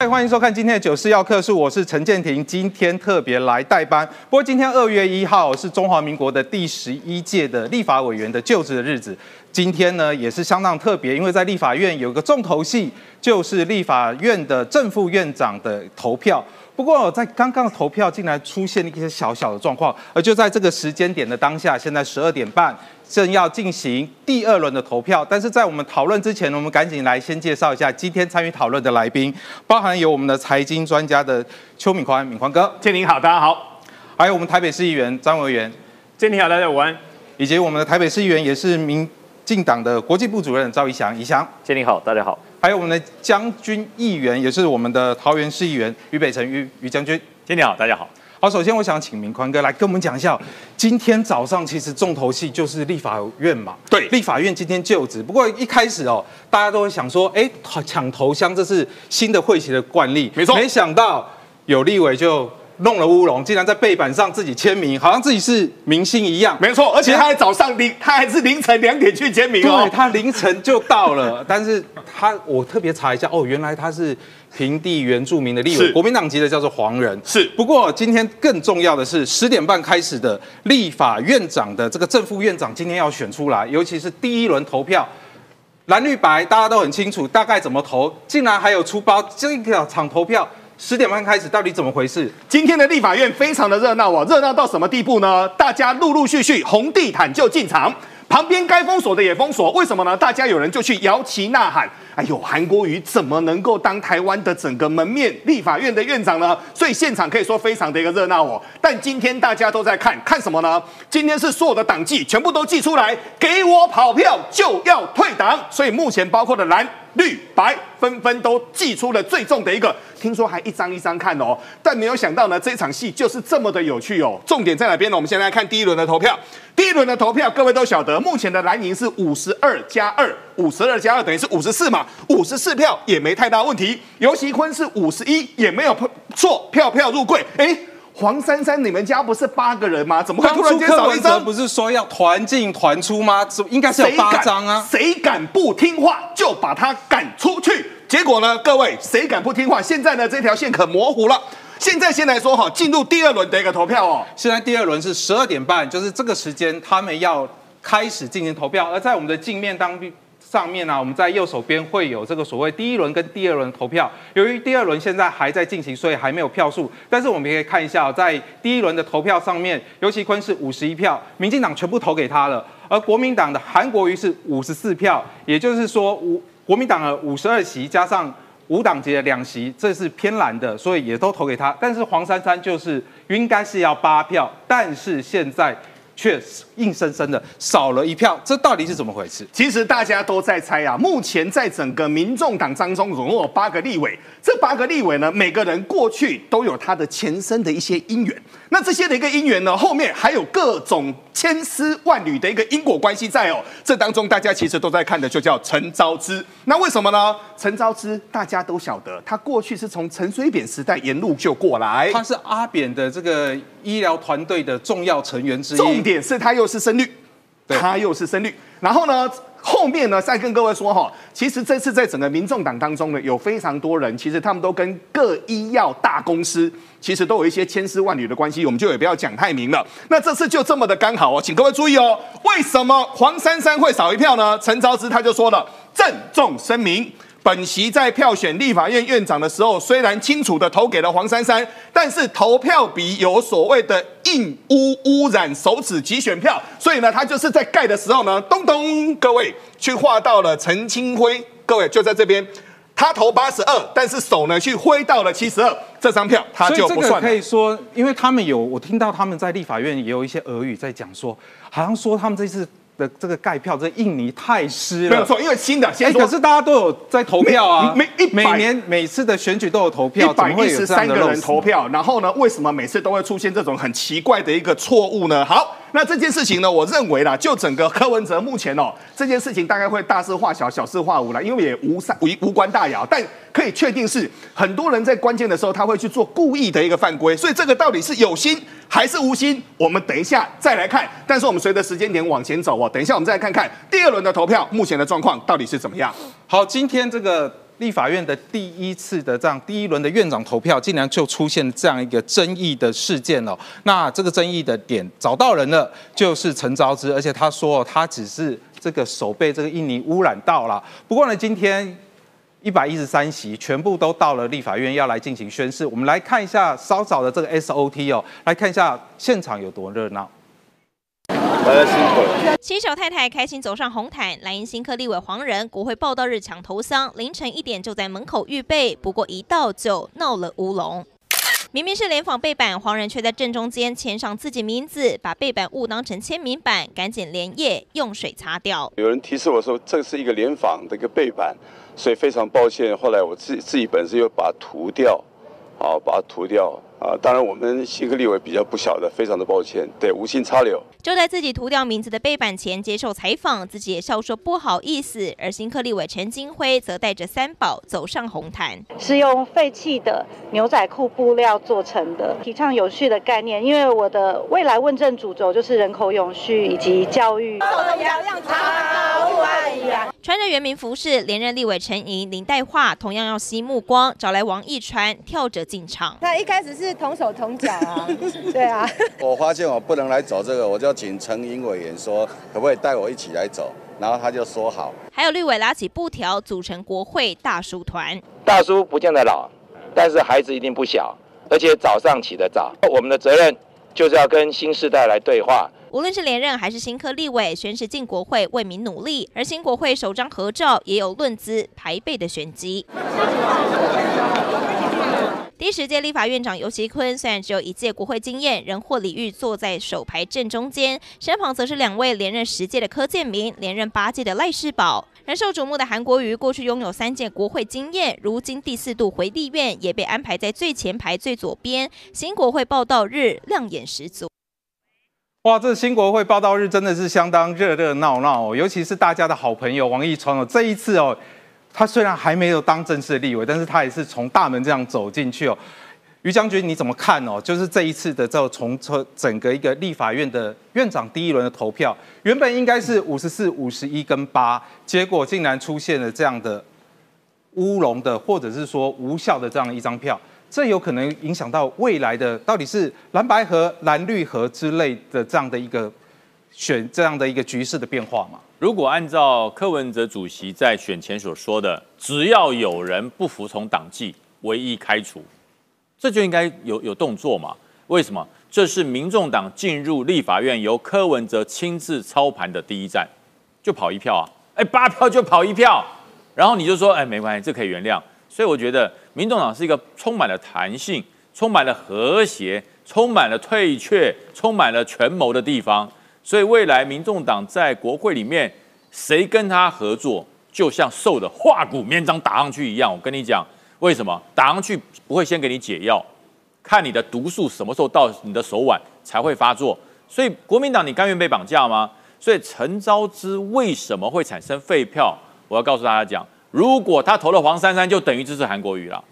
嗨，欢迎收看今天的九四要客数，我是陈建庭，今天特别来代班。不过今天二月一号是中华民国的第十一届的立法委员的就职的日子，今天呢也是相当特别，因为在立法院有一个重头戏，就是立法院的正副院长的投票。不过在刚刚的投票竟然出现了一些小小的状况，而就在这个时间点的当下，现在十二点半。正要进行第二轮的投票，但是在我们讨论之前呢，我们赶紧来先介绍一下今天参与讨论的来宾，包含有我们的财经专家的邱敏宽，敏宽哥，建宁好，大家好，还有我们台北市议员张维元，建宁好，大家午安，以及我们的台北市议员也是民进党的国际部主任赵一翔，一翔，建宁好，大家好，还有我们的将军议员，也是我们的桃园市议员于北辰于于将军，建宁好，大家好。好，首先我想请明宽哥来跟我们讲一下，今天早上其实重头戏就是立法院嘛。对，立法院今天就职。不过一开始哦，大家都会想说，哎，抢头香，这是新的会期的惯例。没错，没想到有立委就。弄了乌龙，竟然在背板上自己签名，好像自己是明星一样。没错，而且他还早上凌，他还是凌晨两点去签名哦。对，他凌晨就到了，但是他我特别查一下，哦，原来他是平地原住民的立委，国民党籍的，叫做黄仁。是。不过今天更重要的是，十点半开始的立法院长的这个正副院长今天要选出来，尤其是第一轮投票，蓝绿白大家都很清楚，大概怎么投，竟然还有出包这个场投票。十点半开始，到底怎么回事？今天的立法院非常的热闹哦，热闹到什么地步呢？大家陆陆续续红地毯就进场，旁边该封锁的也封锁，为什么呢？大家有人就去摇旗呐喊。哎呦，韩国瑜怎么能够当台湾的整个门面立法院的院长呢？所以现场可以说非常的一个热闹哦。但今天大家都在看看什么呢？今天是所有的党纪全部都寄出来，给我跑票就要退党。所以目前包括的蓝绿白纷纷都寄出了最重的一个，听说还一张一张看哦。但没有想到呢，这场戏就是这么的有趣哦。重点在哪边呢？我们先来看第一轮的投票。第一轮的投票，各位都晓得，目前的蓝营是五十二加二，五十二加二等于是五十四嘛。五十四票也没太大问题，尤其坤是五十一也没有错，票票入柜。哎，黄珊珊，你们家不是八个人吗？怎么会突然间少一张？不是说要团进团出吗？应该是有八张啊。谁敢不听话，就把他赶出去。结果呢，各位，谁敢不听话？现在呢，这条线可模糊了。现在先来说哈，进入第二轮的一个投票哦。现在第二轮是十二点半，就是这个时间，他们要开始进行投票。而在我们的镜面当上面呢，我们在右手边会有这个所谓第一轮跟第二轮投票。由于第二轮现在还在进行，所以还没有票数。但是我们可以看一下，在第一轮的投票上面，尤其坤是五十一票，民进党全部投给他了。而国民党的韩国瑜是五十四票，也就是说，五国民党的五十二席加上五党籍的两席，这是偏蓝的，所以也都投给他。但是黄珊珊就是应该是要八票，但是现在。却硬生生的少了一票，这到底是怎么回事？其实大家都在猜啊。目前在整个民众党当中，总共有八个立委，这八个立委呢，每个人过去都有他的前身的一些因缘。那这些的一个因缘呢，后面还有各种千丝万缕的一个因果关系在哦。这当中大家其实都在看的，就叫陈昭之。那为什么呢？陈昭之大家都晓得，他过去是从陈水扁时代沿路就过来，他是阿扁的这个医疗团队的重要成员之一。重点是他又是深绿，他又是深绿，然后呢，后面呢再跟各位说哈，其实这次在整个民众党当中呢，有非常多人，其实他们都跟各医药大公司，其实都有一些千丝万缕的关系，我们就也不要讲太明了。那这次就这么的刚好哦，请各位注意哦，为什么黄珊珊会少一票呢？陈昭之他就说了，郑重声明。本席在票选立法院院长的时候，虽然清楚的投给了黄珊珊，但是投票比有所谓的印污污染手指及选票，所以呢，他就是在盖的时候呢，咚咚，各位去画到了陈清辉，各位就在这边，他投八十二，但是手呢去挥到了七十二，这张票他就不算。可以说，因为他们有我听到他们在立法院也有一些俄语在讲说，好像说他们这次。的这个盖票，这印尼太湿了，没有错，因为新的。哎，可是大家都有在投票啊，每每年每次的选举都有投票，一百一十三个人投票，然后呢，为什么每次都会出现这种很奇怪的一个错误呢？好。那这件事情呢，我认为啦，就整个柯文哲目前哦，这件事情大概会大事化小，小事化无了，因为也无三无无关大雅，但可以确定是很多人在关键的时候他会去做故意的一个犯规，所以这个到底是有心还是无心，我们等一下再来看。但是我们随着时间点往前走哦，等一下我们再来看看第二轮的投票目前的状况到底是怎么样。好，今天这个。立法院的第一次的这样第一轮的院长投票，竟然就出现这样一个争议的事件了。那这个争议的点找到人了，就是陈昭之，而且他说他只是这个手被这个印尼污染到了。不过呢，今天一百一十三席全部都到了立法院要来进行宣誓。我们来看一下稍早的这个 SOT 哦，来看一下现场有多热闹。大家辛苦了。七小太太开心走上红毯，莱茵新科立委黄仁国会报道日抢头香，凌晨一点就在门口预备，不过一到就闹了乌龙。明明是联访背板，黄仁却在正中间签上自己名字，把背板误当成签名板，赶紧连夜用水擦掉。有人提示我说这是一个联访的一个背板，所以非常抱歉。后来我自自己本身又把它涂掉，啊，把它涂掉。啊，当然我们新科立委比较不晓得，非常的抱歉，对，无心插柳。就在自己涂掉名字的背板前接受采访，自己也笑说不好意思。而新科立委陈金辉则带着三宝走上红毯，是用废弃的牛仔裤布料做成的，提倡有序的概念。因为我的未来问政主轴就是人口永续以及教育。穿着原名服饰，连任立委陈莹、林黛桦同样要吸目光，找来王一川跳着进场。那一开始是同手同脚啊，对啊。我发现我不能来走这个，我就请陈英委员说，可不可以带我一起来走？然后他就说好。还有绿委拉起布条，组成国会大叔团。大叔不见得老，但是孩子一定不小，而且早上起得早。我们的责任就是要跟新时代来对话。无论是连任还是新科立委，宣誓进国会为民努力。而新国会首张合照也有论资排辈的玄机。第十届立法院长尤其坤虽然只有一届国会经验，仍获礼遇坐在首排正中间，身旁则是两位连任十届的柯建明，连任八届的赖世宝。人受瞩目的韩国瑜过去拥有三届国会经验，如今第四度回立院，也被安排在最前排最左边。新国会报道日亮眼十足。哇，这新国会报道日真的是相当热热闹闹哦，尤其是大家的好朋友王义川哦，这一次哦，他虽然还没有当正式的立委，但是他也是从大门这样走进去哦。于将军你怎么看哦？就是这一次的这从从整个一个立法院的院长第一轮的投票，原本应该是五十四、五十一跟八，结果竟然出现了这样的乌龙的，或者是说无效的这样一张票。这有可能影响到未来的到底是蓝白河、蓝绿河之类的这样的一个选这样的一个局势的变化吗？如果按照柯文哲主席在选前所说的，只要有人不服从党纪，唯一开除，这就应该有有动作嘛？为什么？这是民众党进入立法院由柯文哲亲自操盘的第一站，就跑一票啊！哎，八票就跑一票，然后你就说，哎，没关系，这可以原谅。所以我觉得。民众党是一个充满了弹性、充满了和谐、充满了退却、充满了权谋的地方，所以未来民众党在国会里面，谁跟他合作，就像瘦的化骨绵掌打上去一样。我跟你讲，为什么打上去不会先给你解药，看你的毒素什么时候到你的手腕才会发作。所以国民党，你甘愿被绑架吗？所以陈昭之为什么会产生废票？我要告诉大家讲。如果他投了黄珊珊，就等于支持韩国瑜了。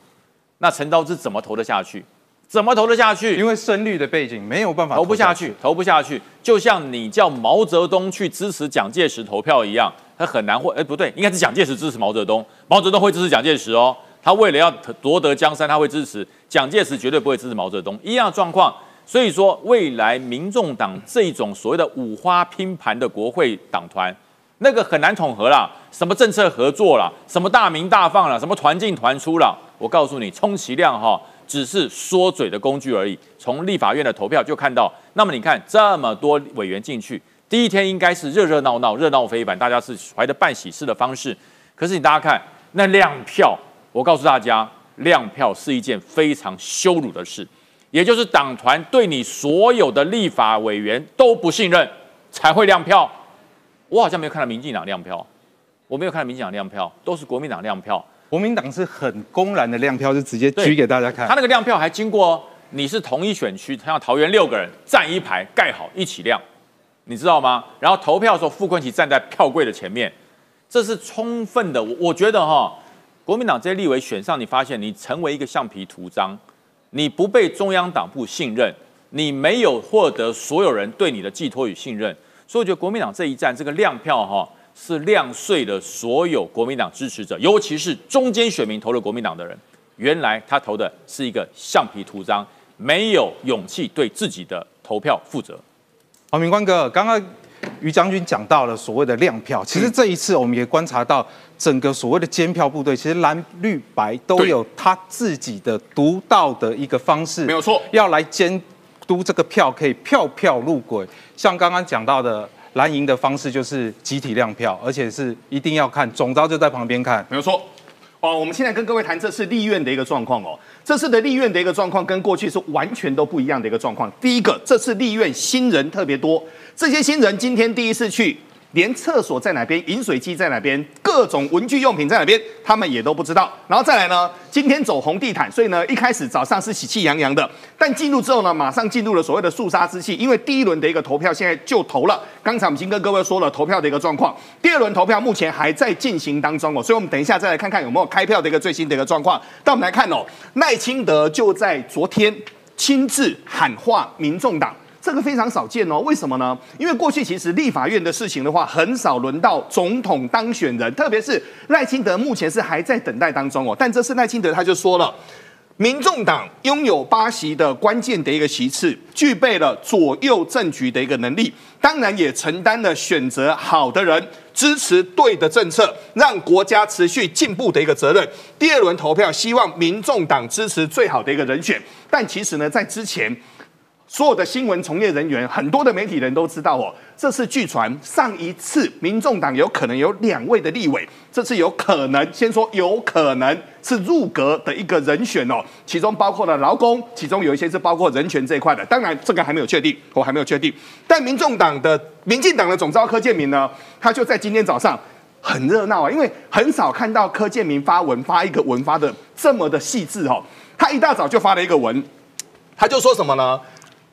那陈昭之怎么投得下去？怎么投得下去？因为深绿的背景没有办法投不下去，投不下去。就像你叫毛泽东去支持蒋介石投票一样，他很难会。哎，不对，应该是蒋介石支持毛泽东，毛泽东会支持蒋介石哦。他为了要夺得江山，他会支持蒋介石，绝对不会支持毛泽东。一样的状况。所以说，未来民众党这种所谓的五花拼盘的国会党团。那个很难统合啦，什么政策合作啦，什么大名大放啦，什么团进团出啦。我告诉你，充其量哈，只是说嘴的工具而已。从立法院的投票就看到，那么你看这么多委员进去，第一天应该是热热闹闹、热闹非凡，大家是怀着办喜事的方式。可是你大家看那亮票，我告诉大家，亮票是一件非常羞辱的事，也就是党团对你所有的立法委员都不信任，才会亮票。我好像没有看到民进党亮票，我没有看到民进党亮票，都是国民党亮票。国民党是很公然的亮票，就直接举给大家看。他那个亮票还经过你是同一选区，像桃园六个人站一排盖好一起亮，你知道吗？然后投票的时候，傅昆萁站在票柜的前面，这是充分的。我我觉得哈，国民党这些立委选上，你发现你成为一个橡皮图章，你不被中央党部信任，你没有获得所有人对你的寄托与信任。所以我觉得国民党这一战这个亮票哈，是亮碎了所有国民党支持者，尤其是中间选民投了国民党的人，原来他投的是一个橡皮图章，没有勇气对自己的投票负责。好，明光哥，刚刚于将军讲到了所谓的亮票，其实这一次我们也观察到整个所谓的监票部队，其实蓝绿白都有他自己的独到的一个方式，没有错，要来监督这个票可以票票入轨。像刚刚讲到的蓝营的方式，就是集体亮票，而且是一定要看总招就在旁边看，没有错。哦，我们现在跟各位谈这次立院的一个状况哦，这次的立院的一个状况跟过去是完全都不一样的一个状况。第一个，这次立院新人特别多，这些新人今天第一次去。连厕所在哪边、饮水机在哪边、各种文具用品在哪边，他们也都不知道。然后再来呢，今天走红地毯，所以呢，一开始早上是喜气洋洋的，但进入之后呢，马上进入了所谓的肃杀之气，因为第一轮的一个投票现在就投了。刚才我们已经跟各位说了投票的一个状况，第二轮投票目前还在进行当中哦，所以我们等一下再来看看有没有开票的一个最新的一个状况。但我们来看哦，赖清德就在昨天亲自喊话民众党。这个非常少见哦，为什么呢？因为过去其实立法院的事情的话，很少轮到总统当选人，特别是赖清德目前是还在等待当中哦。但这次赖清德他就说了，民众党拥有八席的关键的一个席次，具备了左右政局的一个能力，当然也承担了选择好的人、支持对的政策，让国家持续进步的一个责任。第二轮投票，希望民众党支持最好的一个人选。但其实呢，在之前。所有的新闻从业人员，很多的媒体人都知道哦，这次据传上一次民众党有可能有两位的立委，这次有可能先说有可能是入阁的一个人选哦，其中包括了劳工，其中有一些是包括人权这一块的，当然这个还没有确定，我还没有确定。但民众党的民进党的总召柯建明呢，他就在今天早上很热闹啊，因为很少看到柯建明发文发一个文发的这么的细致哦，他一大早就发了一个文，他就说什么呢？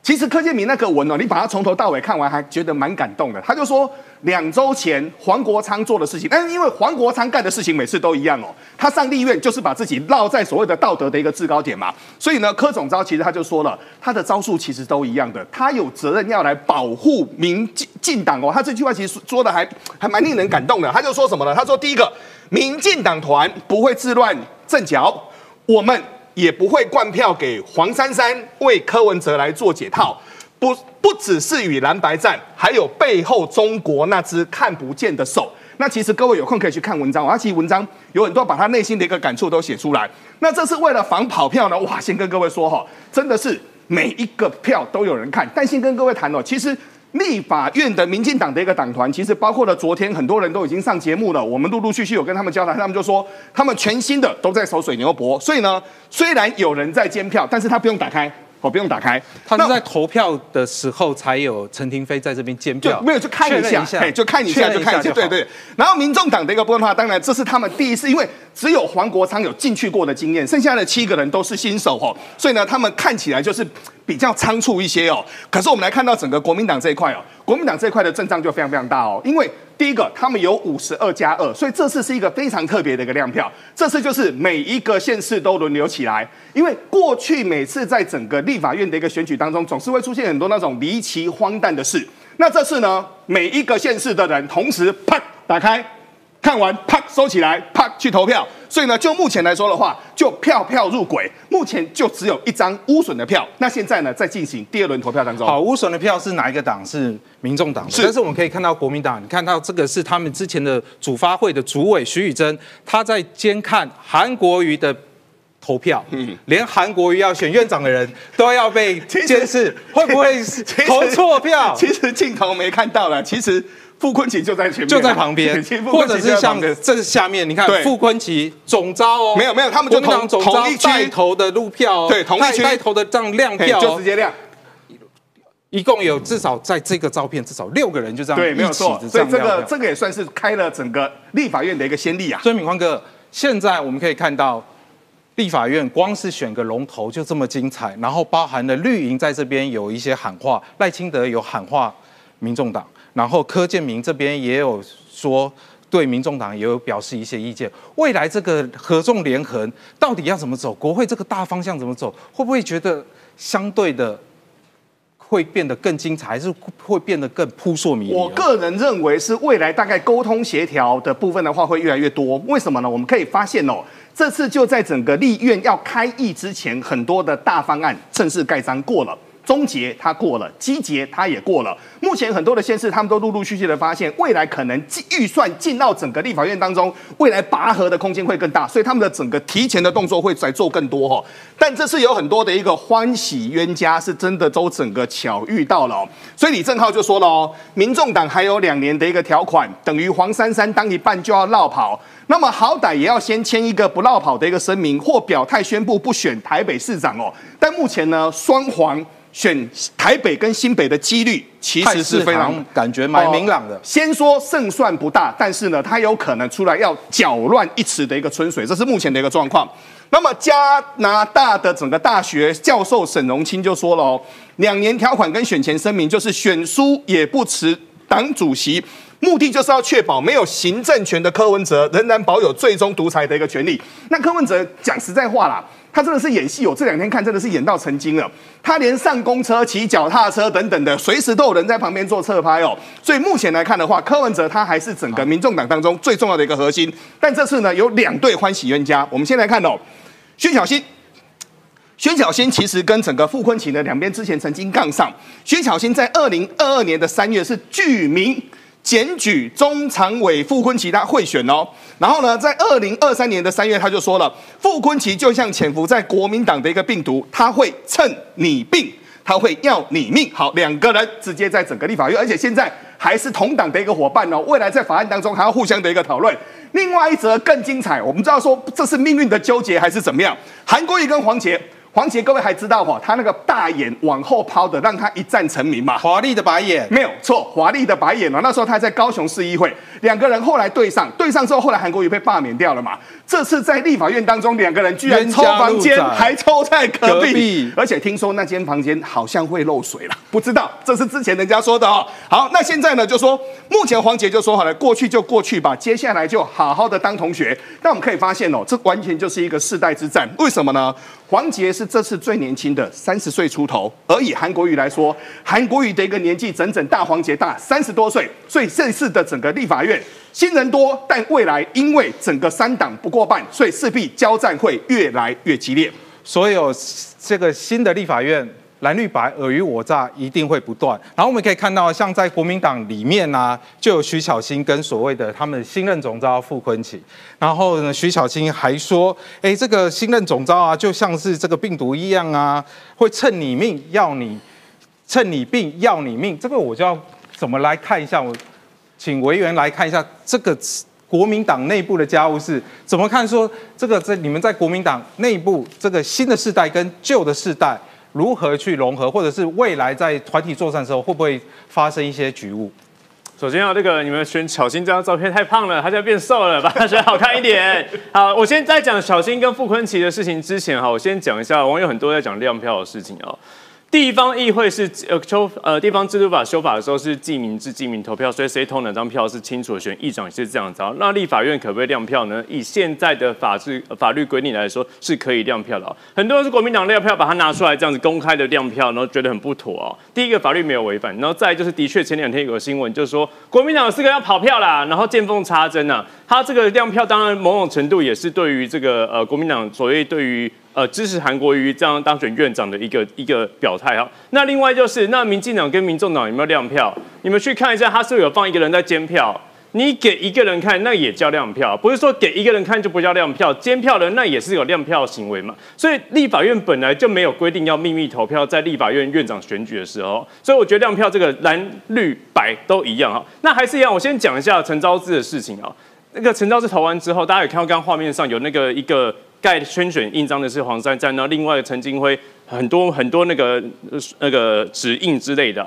其实柯建明那个文哦，你把它从头到尾看完，还觉得蛮感动的。他就说，两周前黄国昌做的事情，但是因为黄国昌干的事情每次都一样哦，他上立院就是把自己落在所谓的道德的一个制高点嘛。所以呢，柯总招其实他就说了，他的招数其实都一样的，他有责任要来保护民进进党哦。他这句话其实说的还还蛮令人感动的。他就说什么呢？他说第一个，民进党团不会自乱阵脚，我们。也不会灌票给黄珊珊为柯文哲来做解套，不不只是与蓝白战，还有背后中国那只看不见的手。那其实各位有空可以去看文章，他其实文章有很多把他内心的一个感触都写出来。那这是为了防跑票呢？哇，先跟各位说哈，真的是每一个票都有人看。但先跟各位谈哦，其实。立法院的民进党的一个党团，其实包括了昨天很多人都已经上节目了。我们陆陆续续有跟他们交谈，他们就说他们全新的都在守水牛博。所以呢，虽然有人在监票，但是他不用打开。我不用打开，他是在投票的时候才有陈廷飞在这边监票，没有就看一下，就看一下就看一下，对对。然后民众党的一个部分的话，当然这是他们第一次，因为只有黄国昌有进去过的经验，剩下的七个人都是新手哦，所以呢，他们看起来就是比较仓促一些哦。可是我们来看到整个国民党这一块哦，国民党这一块的阵仗就非常非常大哦，因为。第一个，他们有五十二加二，所以这次是一个非常特别的一个量票。这次就是每一个县市都轮流起来，因为过去每次在整个立法院的一个选举当中，总是会出现很多那种离奇荒诞的事。那这次呢，每一个县市的人同时啪打开。看完，啪收起来，啪去投票。所以呢，就目前来说的话，就票票入轨，目前就只有一张污损的票。那现在呢，在进行第二轮投票当中。好，污损的票是哪一个党？是民众党。是。但是我们可以看到国民党，你看到这个是他们之前的主发会的主委徐宇珍，他在监看韩国瑜的投票。嗯。连韩国瑜要选院长的人都要被监视，会不会投错票？其实镜头没看到了，其实。傅昆奇就在前面，就在旁边，或者是像这下面，你看傅昆奇总招哦，没有没有，他们就同同一带头的路票，对，同一区带头的这样亮票，就直接亮。一共有至少在这个照片至少六个人就这样对，没有错，所以这个这个也算是开了整个立法院的一个先例啊。所以敏宽哥，现在我们可以看到立法院光是选个龙头就这么精彩，然后包含了绿营在这边有一些喊话，赖清德有喊话，民众党。然后柯建明这边也有说，对民众党也有表示一些意见。未来这个合纵连横到底要怎么走？国会这个大方向怎么走？会不会觉得相对的会变得更精彩，还是会变得更扑朔迷离？我个人认为是未来大概沟通协调的部分的话会越来越多。为什么呢？我们可以发现哦，这次就在整个立院要开议之前，很多的大方案正式盖章过了。终结它过了，基结它也过了。目前很多的县市，他们都陆陆续续的发现，未来可能预算进到整个立法院当中，未来拔河的空间会更大，所以他们的整个提前的动作会在做更多哦。但这次有很多的一个欢喜冤家，是真的都整个巧遇到了。所以李正浩就说了哦，民众党还有两年的一个条款，等于黄珊珊当一半就要绕跑，那么好歹也要先签一个不绕跑的一个声明，或表态宣布不选台北市长哦。但目前呢，双黄。选台北跟新北的几率其实是非常感觉蛮明朗的。先说胜算不大，但是呢，他有可能出来要搅乱一池的一个春水，这是目前的一个状况。那么加拿大的整个大学教授沈荣清就说了哦，两年条款跟选前声明就是选输也不辞党主席，目的就是要确保没有行政权的柯文哲仍然保有最终独裁的一个权利。那柯文哲讲实在话啦。他真的是演戏，我这两天看真的是演到成精了。他连上公车、骑脚踏车等等的，随时都有人在旁边做侧拍哦。所以目前来看的话，柯文哲他还是整个民众党当中最重要的一个核心。但这次呢，有两对欢喜冤家。我们先来看哦，薛小新，薛小新其实跟整个傅昆萁的两边之前曾经杠上。薛小新在二零二二年的三月是具名。检举中常委傅昆萁他贿选哦，然后呢，在二零二三年的三月，他就说了，傅昆萁就像潜伏在国民党的一个病毒，他会趁你病，他会要你命。好，两个人直接在整个立法院，而且现在还是同党的一个伙伴哦，未来在法案当中还要互相的一个讨论。另外一则更精彩，我们知道说这是命运的纠结还是怎么样？韩国瑜跟黄杰。黄杰，各位还知道哈，他那个大眼往后抛的，让他一战成名嘛？华丽的白眼，没有错，华丽的白眼哦。那时候他在高雄市议会，两个人后来对上，对上之后，后来韩国瑜被罢免掉了嘛？这次在立法院当中，两个人居然抽房间，还抽在隔壁，而且听说那间房间好像会漏水了，不知道，这是之前人家说的哦。好，那现在呢，就说目前黄杰就说好了，过去就过去吧，接下来就好好的当同学。但我们可以发现哦，这完全就是一个世代之战，为什么呢？黄杰是这次最年轻的，三十岁出头。而以韩国瑜来说，韩国瑜的一个年纪整整大黄杰大三十多岁，所以这次的整个立法院新人多，但未来因为整个三党不过半，所以势必交战会越来越激烈。所有这个新的立法院。蓝绿白尔虞我诈一定会不断，然后我们可以看到，像在国民党里面呢，就有徐巧芯跟所谓的他们新任总召傅昆萁，然后呢，徐巧芯还说，哎，这个新任总召啊，就像是这个病毒一样啊，会趁你命要你，趁你病要你命，这个我就要怎么来看一下？我请委员来看一下这个国民党内部的家务事怎么看？说这个在你们在国民党内部这个新的世代跟旧的世代。如何去融合，或者是未来在团体作战的时候会不会发生一些局务？首先啊，这个你们选小新这张照片太胖了，他现在变瘦了，把他选好看一点。好，我先在讲小新跟傅昆萁的事情之前哈，我先讲一下网友很多在讲亮票的事情哦。地方议会是呃修呃地方制度法修法的时候是记名制记名投票，所以谁投哪张票是清楚的，选议长是这样子。那立法院可不可以亮票呢？以现在的法制法律规定来说是可以亮票的。很多人是国民党亮票，把它拿出来这样子公开的亮票，然后觉得很不妥哦。第一个法律没有违反，然后再就是的确前两天有个新闻，就是说国民党四个要跑票啦，然后见缝插针呐。他这个亮票当然某种程度也是对于这个呃国民党所谓对于。呃，支持韩国瑜这样当选院长的一个一个表态哈。那另外就是，那民进党跟民众党有没有亮票？你们去看一下，他是不是有放一个人在监票？你给一个人看，那也叫亮票，不是说给一个人看就不叫亮票。监票人那也是有亮票行为嘛。所以立法院本来就没有规定要秘密投票，在立法院院长选举的时候。所以我觉得亮票这个蓝绿白都一样哈。那还是一样，我先讲一下陈昭志的事情啊。那个陈昭志投完之后，大家有看到刚刚画面上有那个一个。盖圈选印章的是黄珊珊，然后另外陈金辉很多很多那个那个指印之类的，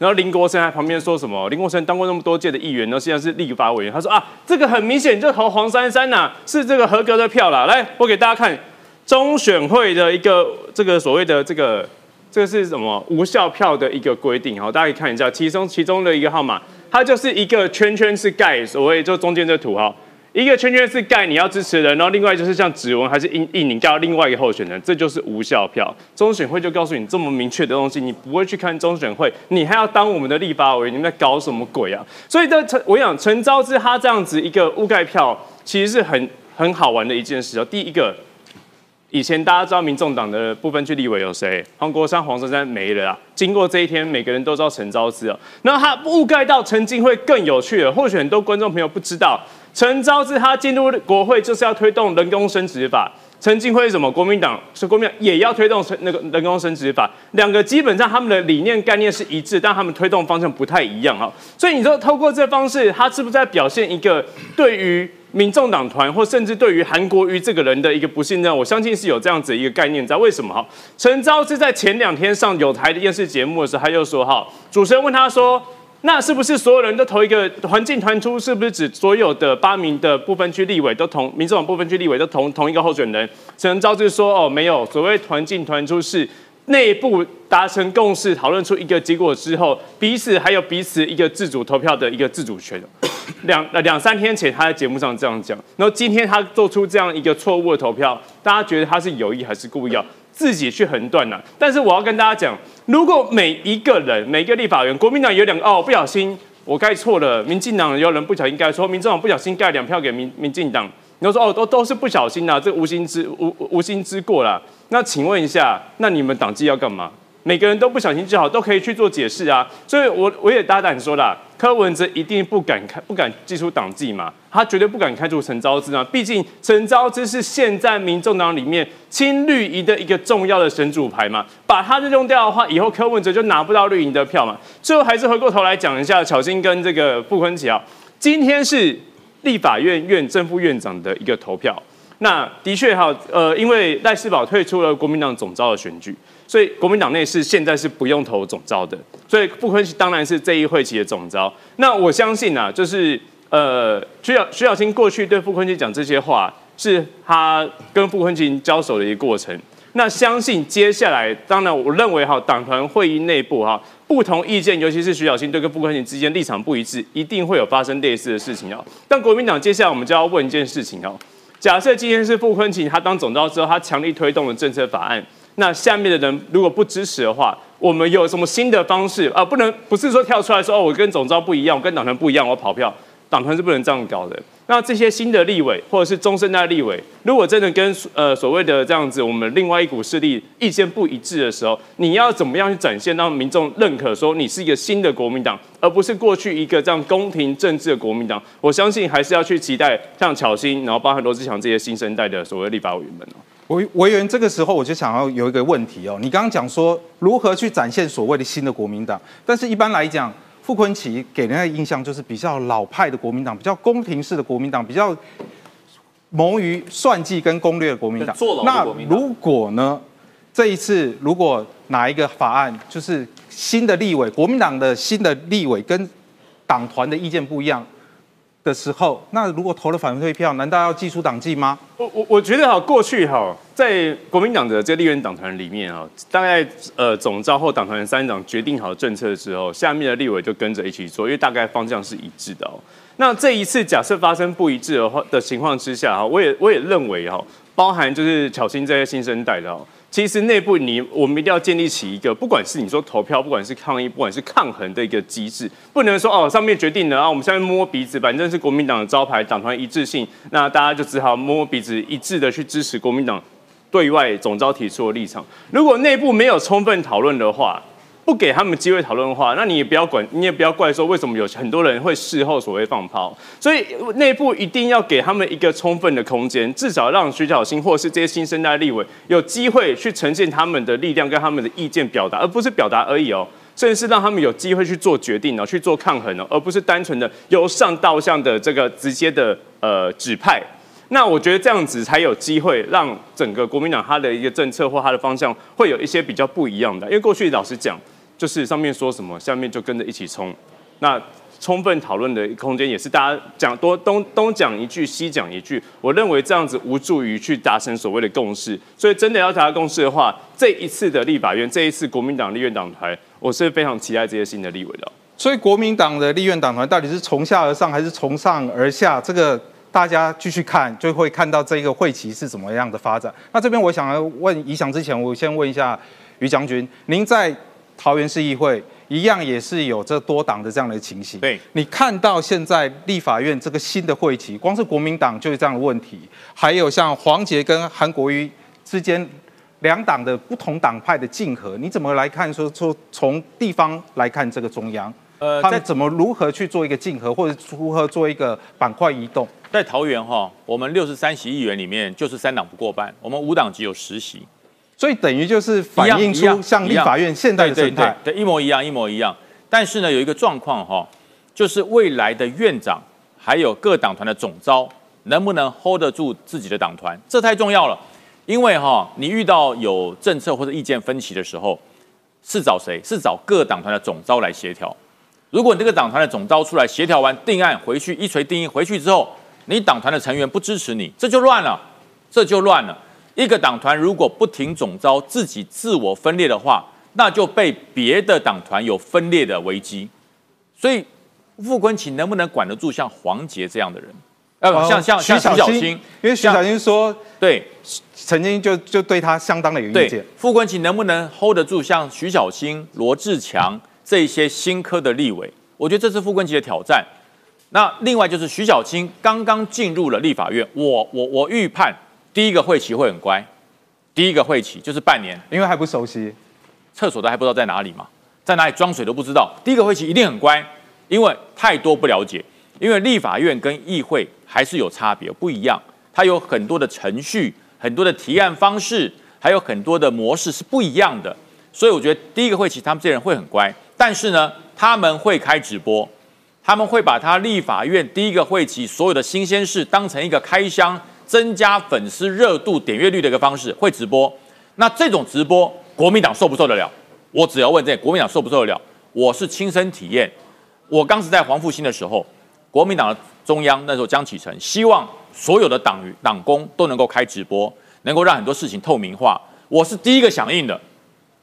然后林国生在旁边说什么？林国生当过那么多届的议员，然后现在是立法委员，他说啊，这个很明显就投黄珊珊呐，是这个合格的票啦。来，我给大家看中选会的一个这个所谓的这个这个是什么无效票的一个规定，好，大家可以看一下，其中其中的一个号码，它就是一个圈圈是盖所谓就中间这图哈。一个圈圈是盖你要支持的人，然后另外就是像指纹还是印印你盖到另外一个候选人，这就是无效票。中选会就告诉你这么明确的东西，你不会去看中选会，你还要当我们的立法委员，你们在搞什么鬼啊？所以这陈我想陈昭之他这样子一个误盖票，其实是很很好玩的一件事哦。第一个。以前大家知道民众党的部分区立委有谁？黄国昌、黄珊珊没了啊。经过这一天，每个人都知道陈昭之了。那他误盖到陈金会更有趣了。或许很多观众朋友不知道，陈昭之他进入国会就是要推动人工生殖法。陈金辉什么？国民党是国民党也要推动那个人工生殖法。两个基本上他们的理念概念是一致，但他们推动方向不太一样啊。所以你说透过这方式，他是不是在表现一个对于？民众党团或甚至对于韩国瑜这个人的一个不信任，我相信是有这样子一个概念。知道为什么哈？陈昭志在前两天上有台的电视节目的时候，他又说哈，主持人问他说，那是不是所有人都投一个环境团出？是不是指所有的八名的部分区立委都同民众党部分区立委都同同一个候选人？陈昭就说哦，没有，所谓团进团出是。内部达成共识，讨论出一个结果之后，彼此还有彼此一个自主投票的一个自主权。两呃两三天前他在节目上这样讲，然后今天他做出这样一个错误的投票，大家觉得他是有意还是故意？啊自己去横断呢？但是我要跟大家讲，如果每一个人、每个立法员，国民党有两个哦，不小心我盖错了；民进党有人不小心盖错，民进党不小心盖两票给民民进党。你说哦，都都是不小心的，这无心之无无心之过啦。那请问一下，那你们党纪要干嘛？每个人都不小心就好，都可以去做解释啊。所以，我我也大胆说了，柯文哲一定不敢开，不敢寄出党纪嘛，他绝对不敢开除陈昭之啊。毕竟陈昭之是现在民众党里面亲绿营的一个重要的神主牌嘛，把他用掉的话，以后柯文哲就拿不到绿营的票嘛。最后还是回过头来讲一下巧心跟这个傅昆萁啊，今天是。立法院院正副院长的一个投票，那的确哈，呃，因为赖世宝退出了国民党总召的选举，所以国民党内是现在是不用投总召的，所以傅昆萁当然是这一会期的总召。那我相信啊，就是呃，徐小徐小清过去对傅昆萁讲这些话，是他跟傅昆萁交手的一个过程。那相信接下来，当然我认为哈，党团会议内部哈。不同意见，尤其是徐小青对跟傅昆萁之间立场不一致，一定会有发生类似的事情哦。但国民党接下来我们就要问一件事情哦：假设今天是傅昆萁他当总召之后，他强力推动了政策法案，那下面的人如果不支持的话，我们有什么新的方式啊？不能不是说跳出来说哦，我跟总召不一样，我跟党团不一样，我跑票，党团是不能这样搞的。那这些新的立委或者是中生代立委，如果真的跟呃所谓的这样子，我们另外一股势力意见不一致的时候，你要怎么样去展现让民众认可，说你是一个新的国民党，而不是过去一个这样宫廷政治的国民党？我相信还是要去期待像巧心，然后包含罗志祥这些新生代的所谓立法委员们哦。委委员这个时候我就想要有一个问题哦，你刚刚讲说如何去展现所谓的新的国民党，但是一般来讲。傅昆萁给人的印象就是比较老派的国民党，比较宫廷式的国民党，比较谋于算计跟攻略的国民党。那如果呢？这一次如果哪一个法案就是新的立委，国民党的新的立委跟党团的意见不一样？的时候，那如果投了反对票，难道要记出党纪吗？我我我觉得哈，过去哈，在国民党的这个立院党团里面哈，大概呃总召后党团三长决定好政策之后，下面的立委就跟着一起做，因为大概方向是一致的哦。那这一次假设发生不一致的话的情况之下哈，我也我也认为哈，包含就是巧心这些新生代的。其实内部你我们一定要建立起一个，不管是你说投票，不管是抗议，不管是抗衡的一个机制，不能说哦上面决定了啊，我们下面摸鼻子，反正是国民党的招牌，党团一致性，那大家就只好摸鼻子一致的去支持国民党对外总招提出的立场。如果内部没有充分讨论的话，不给他们机会讨论的话，那你也不要管，你也不要怪说为什么有很多人会事后所谓放炮。所以内部一定要给他们一个充分的空间，至少让徐小新或是这些新生代立委有机会去呈现他们的力量跟他们的意见表达，而不是表达而已哦，甚至是让他们有机会去做决定哦，去做抗衡哦，而不是单纯的由上到下的这个直接的呃指派。那我觉得这样子才有机会让整个国民党他的一个政策或他的方向会有一些比较不一样的，因为过去老实讲。就是上面说什么，下面就跟着一起冲。那充分讨论的空间也是大家讲多东东讲一句，西讲一句。我认为这样子无助于去达成所谓的共识。所以真的要达成共识的话，这一次的立法院，这一次国民党立院党团，我是非常期待这些新的立委的。所以国民党的立院党团到底是从下而上还是从上而下？这个大家继续看，就会看到这个会期是怎么样的发展。那这边我想要问宜翔之前，我先问一下于将军，您在桃园市议会一样也是有这多党的这样的情形。对，你看到现在立法院这个新的会期，光是国民党就是这样的问题，还有像黄杰跟韩国瑜之间两党的不同党派的竞合，你怎么来看？说说从地方来看这个中央，呃在他们怎么如何去做一个竞合，或者如何做一个板块移动？在桃园哈，我们六十三席议员里面就是三党不过半，我们五党只有十席，所以等于就是反映出像立法院现在的对生态。对一模一样，一模一样。但是呢，有一个状况哈，就是未来的院长还有各党团的总召能不能 hold 得住自己的党团，这太重要了。因为哈，你遇到有政策或者意见分歧的时候，是找谁？是找各党团的总召来协调。如果你这个党团的总召出来协调完定案回去一锤定音，回去之后，你党团的成员不支持你，这就乱了，这就乱了。一个党团如果不停总招，自己自我分裂的话，那就被别的党团有分裂的危机。所以傅昆萁能不能管得住像黄杰这样的人？像像像徐小新，因为徐小新说对曾经就就对他相当的有意见。，傅昆萁能不能 hold 得住像徐小新、罗志强这些新科的立委？我觉得这是傅昆萁的挑战。那另外就是徐小青刚刚进入了立法院，我我我预判第一个会期会很乖，第一个会期就是半年，因为还不熟悉，厕所都还不知道在哪里嘛，在哪里装水都不知道。第一个会期一定很乖，因为太多不了解，因为立法院跟议会还是有差别，不一样，它有很多的程序、很多的提案方式，还有很多的模式是不一样的。所以我觉得第一个会期他们这些人会很乖，但是呢，他们会开直播，他们会把他立法院第一个会期所有的新鲜事当成一个开箱、增加粉丝热度、点阅率的一个方式，会直播。那这种直播，国民党受不受得了？我只要问这国民党受不受得了？我是亲身体验，我当时在黄复兴的时候，国民党的中央那时候江启臣希望所有的党员党工都能够开直播，能够让很多事情透明化。我是第一个响应的，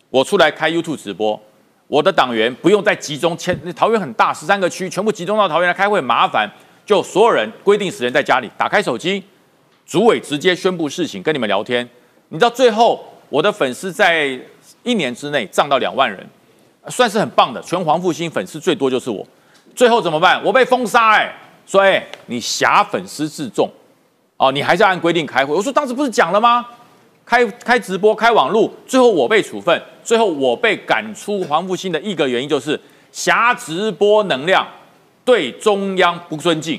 我出来开 YouTube 直播，我的党员不用再集中迁，桃园很大，十三个区全部集中到桃园来开会麻烦，就所有人规定时间在家里打开手机，主委直接宣布事情，跟你们聊天。你知道最后我的粉丝在一年之内涨到两万人，算是很棒的。全黄复兴粉丝最多就是我。最后怎么办？我被封杀哎、说哎、你挟粉丝自重哦，你还是要按规定开会。我说当时不是讲了吗？开开直播、开网路，最后我被处分，最后我被赶出黄复兴的一个原因就是挟直播能量对中央不尊敬。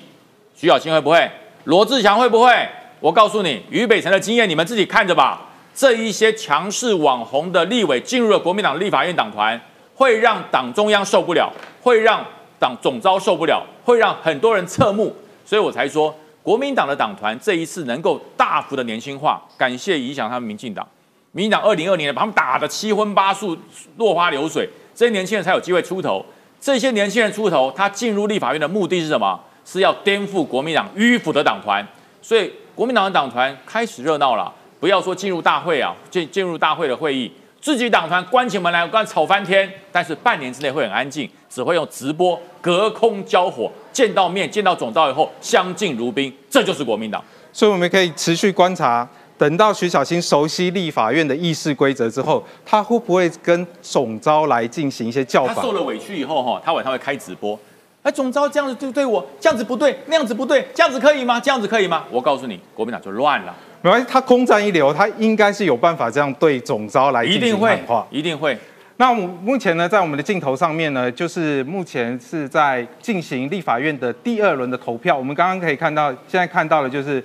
徐小清会不会？罗志祥会不会？我告诉你，俞北辰的经验你们自己看着吧。这一些强势网红的立委进入了国民党立法院党团，会让党中央受不了，会让党总召受不了，会让很多人侧目，所以我才说，国民党的党团这一次能够大幅的年轻化，感谢影响他们民进党。民进党二零二零年把他们打得七荤八素、落花流水，这些年轻人才有机会出头。这些年轻人出头，他进入立法院的目的是什么？是要颠覆国民党迂腐的党团。所以国民党的党团开始热闹了，不要说进入大会啊，进进入大会的会议，自己党团关起门来，我刚才吵翻天，但是半年之内会很安静，只会用直播隔空交火，见到面见到总召以后相敬如宾，这就是国民党。所以我们可以持续观察，等到徐小新熟悉立法院的议事规则之后，他会不会跟总召来进行一些教法他受？了委屈以后哈，他晚上会开直播。哎，总招这样子对对我，这样子不对，那样子不对，这样子可以吗？这样子可以吗？我告诉你，国民党就乱了，没关系，他空战一流，他应该是有办法这样对总招来进一定会行喊话。，一定会。那我们目前呢，在我们的镜头上面呢，就是目前是在进行立法院的第二轮的投票。我们刚刚可以看到，现在看到的就是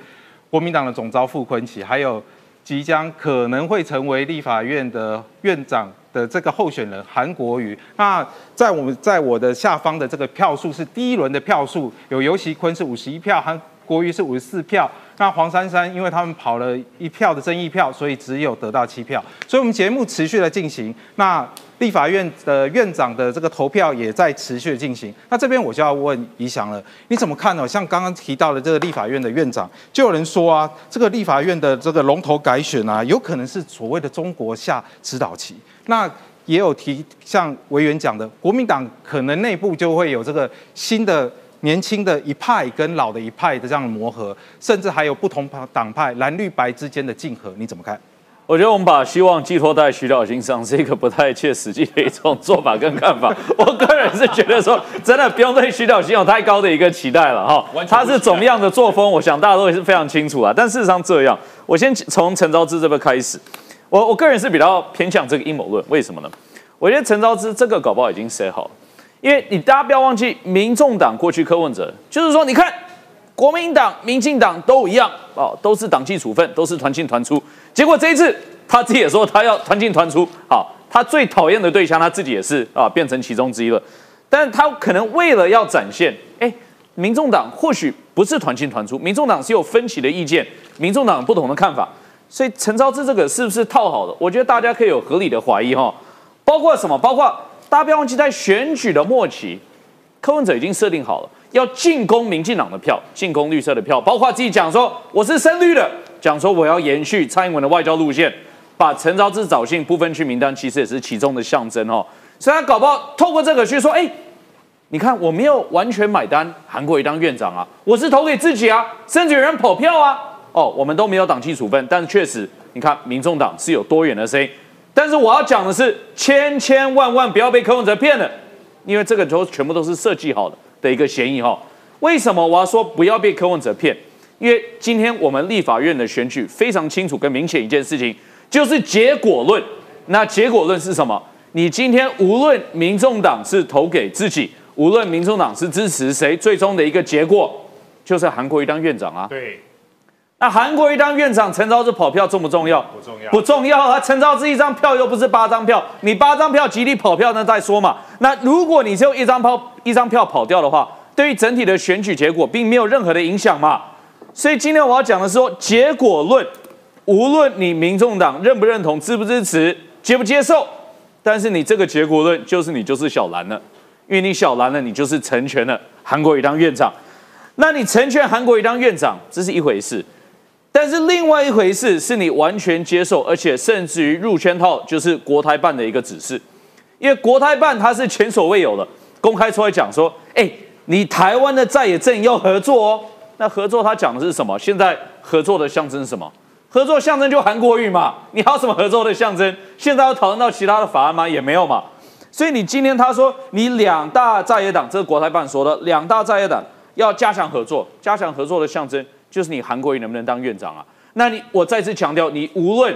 国民党的总召傅昆萁，还有即将可能会成为立法院的院长的这个候选人韩国瑜。那在我们在我的下方的这个票数是第一轮的票数，有尤熙坤是五十一票，韩国瑜是五十四票。那黄珊珊因为他们跑了一票的争议票，所以只有得到七票。所以我们节目持续的进行。那立法院的院长的这个投票也在持续进行。那这边我就要问怡翔了，你怎么看呢？像刚刚提到的这个立法院的院长，就有人说啊，这个立法院的这个龙头改选啊，有可能是所谓的中国下指导棋。那也有提像委员讲的，国民党可能内部就会有这个新的年轻的一派跟老的一派的这样的磨合，甚至还有不同党派蓝绿白之间的竞合，你怎么看？我觉得我们把希望寄托在徐小新上是一个不太切实际的一种做法跟看法。我个人是觉得说，真的不用对徐小新有太高的一个期待了哈。他是怎么样的作风，我想大家都也是非常清楚啊。但事实上这样，我先从陈昭之这边开始。我我个人是比较偏向这个阴谋论，为什么呢？我觉得陈昭之这个搞不好已经 say 好了，因为你大家不要忘记，民众党过去柯文哲就是说，你看国民党、民进党都一样哦，都是党纪处分，都是团进团出。结果这一次他自己也说他要团进团出，好，他最讨厌的对象他自己也是啊，变成其中之一了。但他可能为了要展现，哎，民众党或许不是团进团出，民众党是有分歧的意见，民众党不同的看法，所以陈昭志这个是不是套好的？我觉得大家可以有合理的怀疑哈。包括什么？包括大家不要忘记，在选举的末期，柯文哲已经设定好了要进攻民进党的票，进攻绿色的票，包括自己讲说我是深绿的。讲说我要延续蔡英文的外交路线，把陈昭之找进不分区名单，其实也是其中的象征哦。所以他搞不好透过这个去说，哎，你看我没有完全买单韩国瑜当院长啊，我是投给自己啊，甚至有人跑票啊。哦，我们都没有党纪处分，但是确实，你看民众党是有多远的声音。但是我要讲的是，千千万万不要被柯文哲骗了，因为这个都全部都是设计好的的一个嫌疑哈。为什么我要说不要被柯文哲骗？因为今天我们立法院的选举非常清楚跟明显一件事情，就是结果论。那结果论是什么？你今天无论民众党是投给自己，无论民众党是支持谁，最终的一个结果就是韩国瑜当院长啊。对。那韩国瑜当院长，陈昭志跑票重不重要？不重要。不重要啊！陈昭志一张票又不是八张票，你八张票集体跑票那再说嘛。那如果你只有一张票一张票跑掉的话，对于整体的选举结果并没有任何的影响嘛。所以今天我要讲的是说，结果论，无论你民众党认不认同、支不支持、接不接受，但是你这个结果论就是你就是小蓝了，因为你小蓝了，你就是成全了韩国瑜当院长。那你成全韩国瑜当院长，这是一回事，但是另外一回事是你完全接受，而且甚至于入圈套，就是国台办的一个指示，因为国台办它是前所未有的公开出来讲说，哎，你台湾的在野阵要合作哦。那合作他讲的是什么？现在合作的象征是什么？合作象征就韩国语嘛？你还有什么合作的象征？现在要讨论到其他的法案吗？也没有嘛。所以你今天他说你两大在野党，这是国台办说的，两大在野党要加强合作，加强合作的象征就是你韩国瑜能不能当院长啊？那你我再次强调，你无论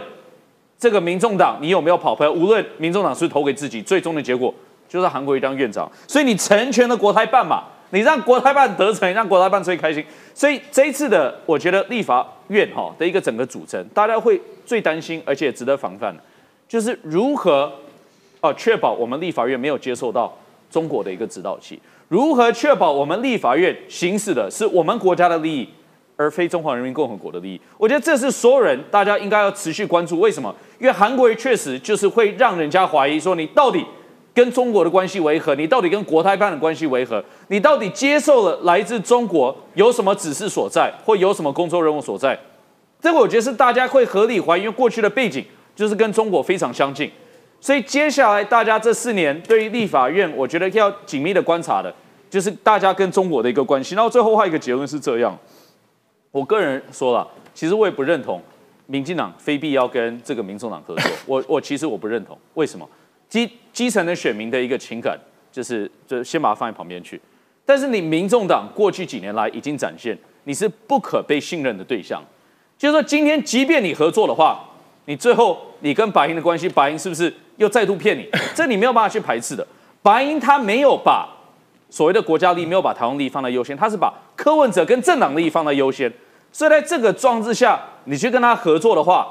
这个民众党你有没有跑票，无论民众党是投给自己，最终的结果就是韩国瑜当院长。所以你成全了国台办嘛？你让国台办得逞，让国台办最开心。所以这一次的，我觉得立法院哈的一个整个组成，大家会最担心，而且值得防范的，就是如何哦确保我们立法院没有接受到中国的一个指导器，如何确保我们立法院行使的是我们国家的利益，而非中华人民共和国的利益。我觉得这是所有人大家应该要持续关注。为什么？因为韩国确实就是会让人家怀疑说你到底。跟中国的关系为何？你到底跟国台办的关系为何？你到底接受了来自中国有什么指示所在，或有什么工作任务所在？这个我觉得是大家会合理怀疑，因为过去的背景就是跟中国非常相近。所以接下来大家这四年对于立法院，我觉得要紧密的观察的，就是大家跟中国的一个关系。然后最后画一个结论是这样：我个人说了，其实我也不认同民进党非必要跟这个民众党合作。我我其实我不认同，为什么？基基层的选民的一个情感，就是就先把它放在旁边去。但是你民众党过去几年来已经展现，你是不可被信任的对象。就是说，今天即便你合作的话，你最后你跟白银的关系，白银是不是又再度骗你？这你没有办法去排斥的。白银他没有把所谓的国家利益，没有把台湾利益放在优先，他是把柯文哲跟政党利益放在优先。所以在这个状之下，你去跟他合作的话，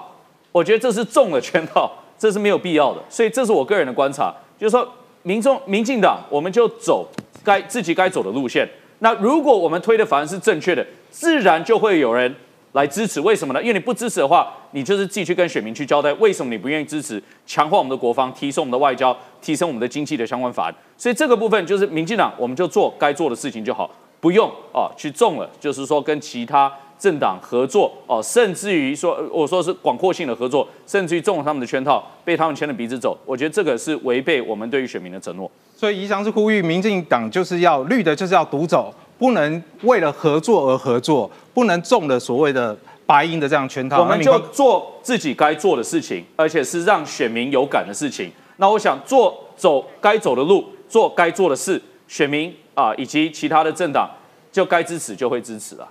我觉得这是中了圈套。这是没有必要的，所以这是我个人的观察，就是说，民众、民进党，我们就走该自己该走的路线。那如果我们推的法案是正确的，自然就会有人来支持。为什么呢？因为你不支持的话，你就是自己去跟选民去交代，为什么你不愿意支持强化我们的国防、提升我们的外交、提升我们的经济的相关法案。所以这个部分就是民进党，我们就做该做的事情就好，不用啊去中了，就是说跟其他。政党合作哦，甚至于说，我说是广阔性的合作，甚至于中了他们的圈套，被他们牵着鼻子走。我觉得这个是违背我们对于选民的承诺。所以宜祥是呼吁民进党就是要绿的，就是要独走；不能为了合作而合作，不能中了所谓的白银的这样圈套。我们就做自己该做的事情，而且是让选民有感的事情。那我想做走该走的路，做该做的事，选民啊以及其他的政党就该支持就会支持了。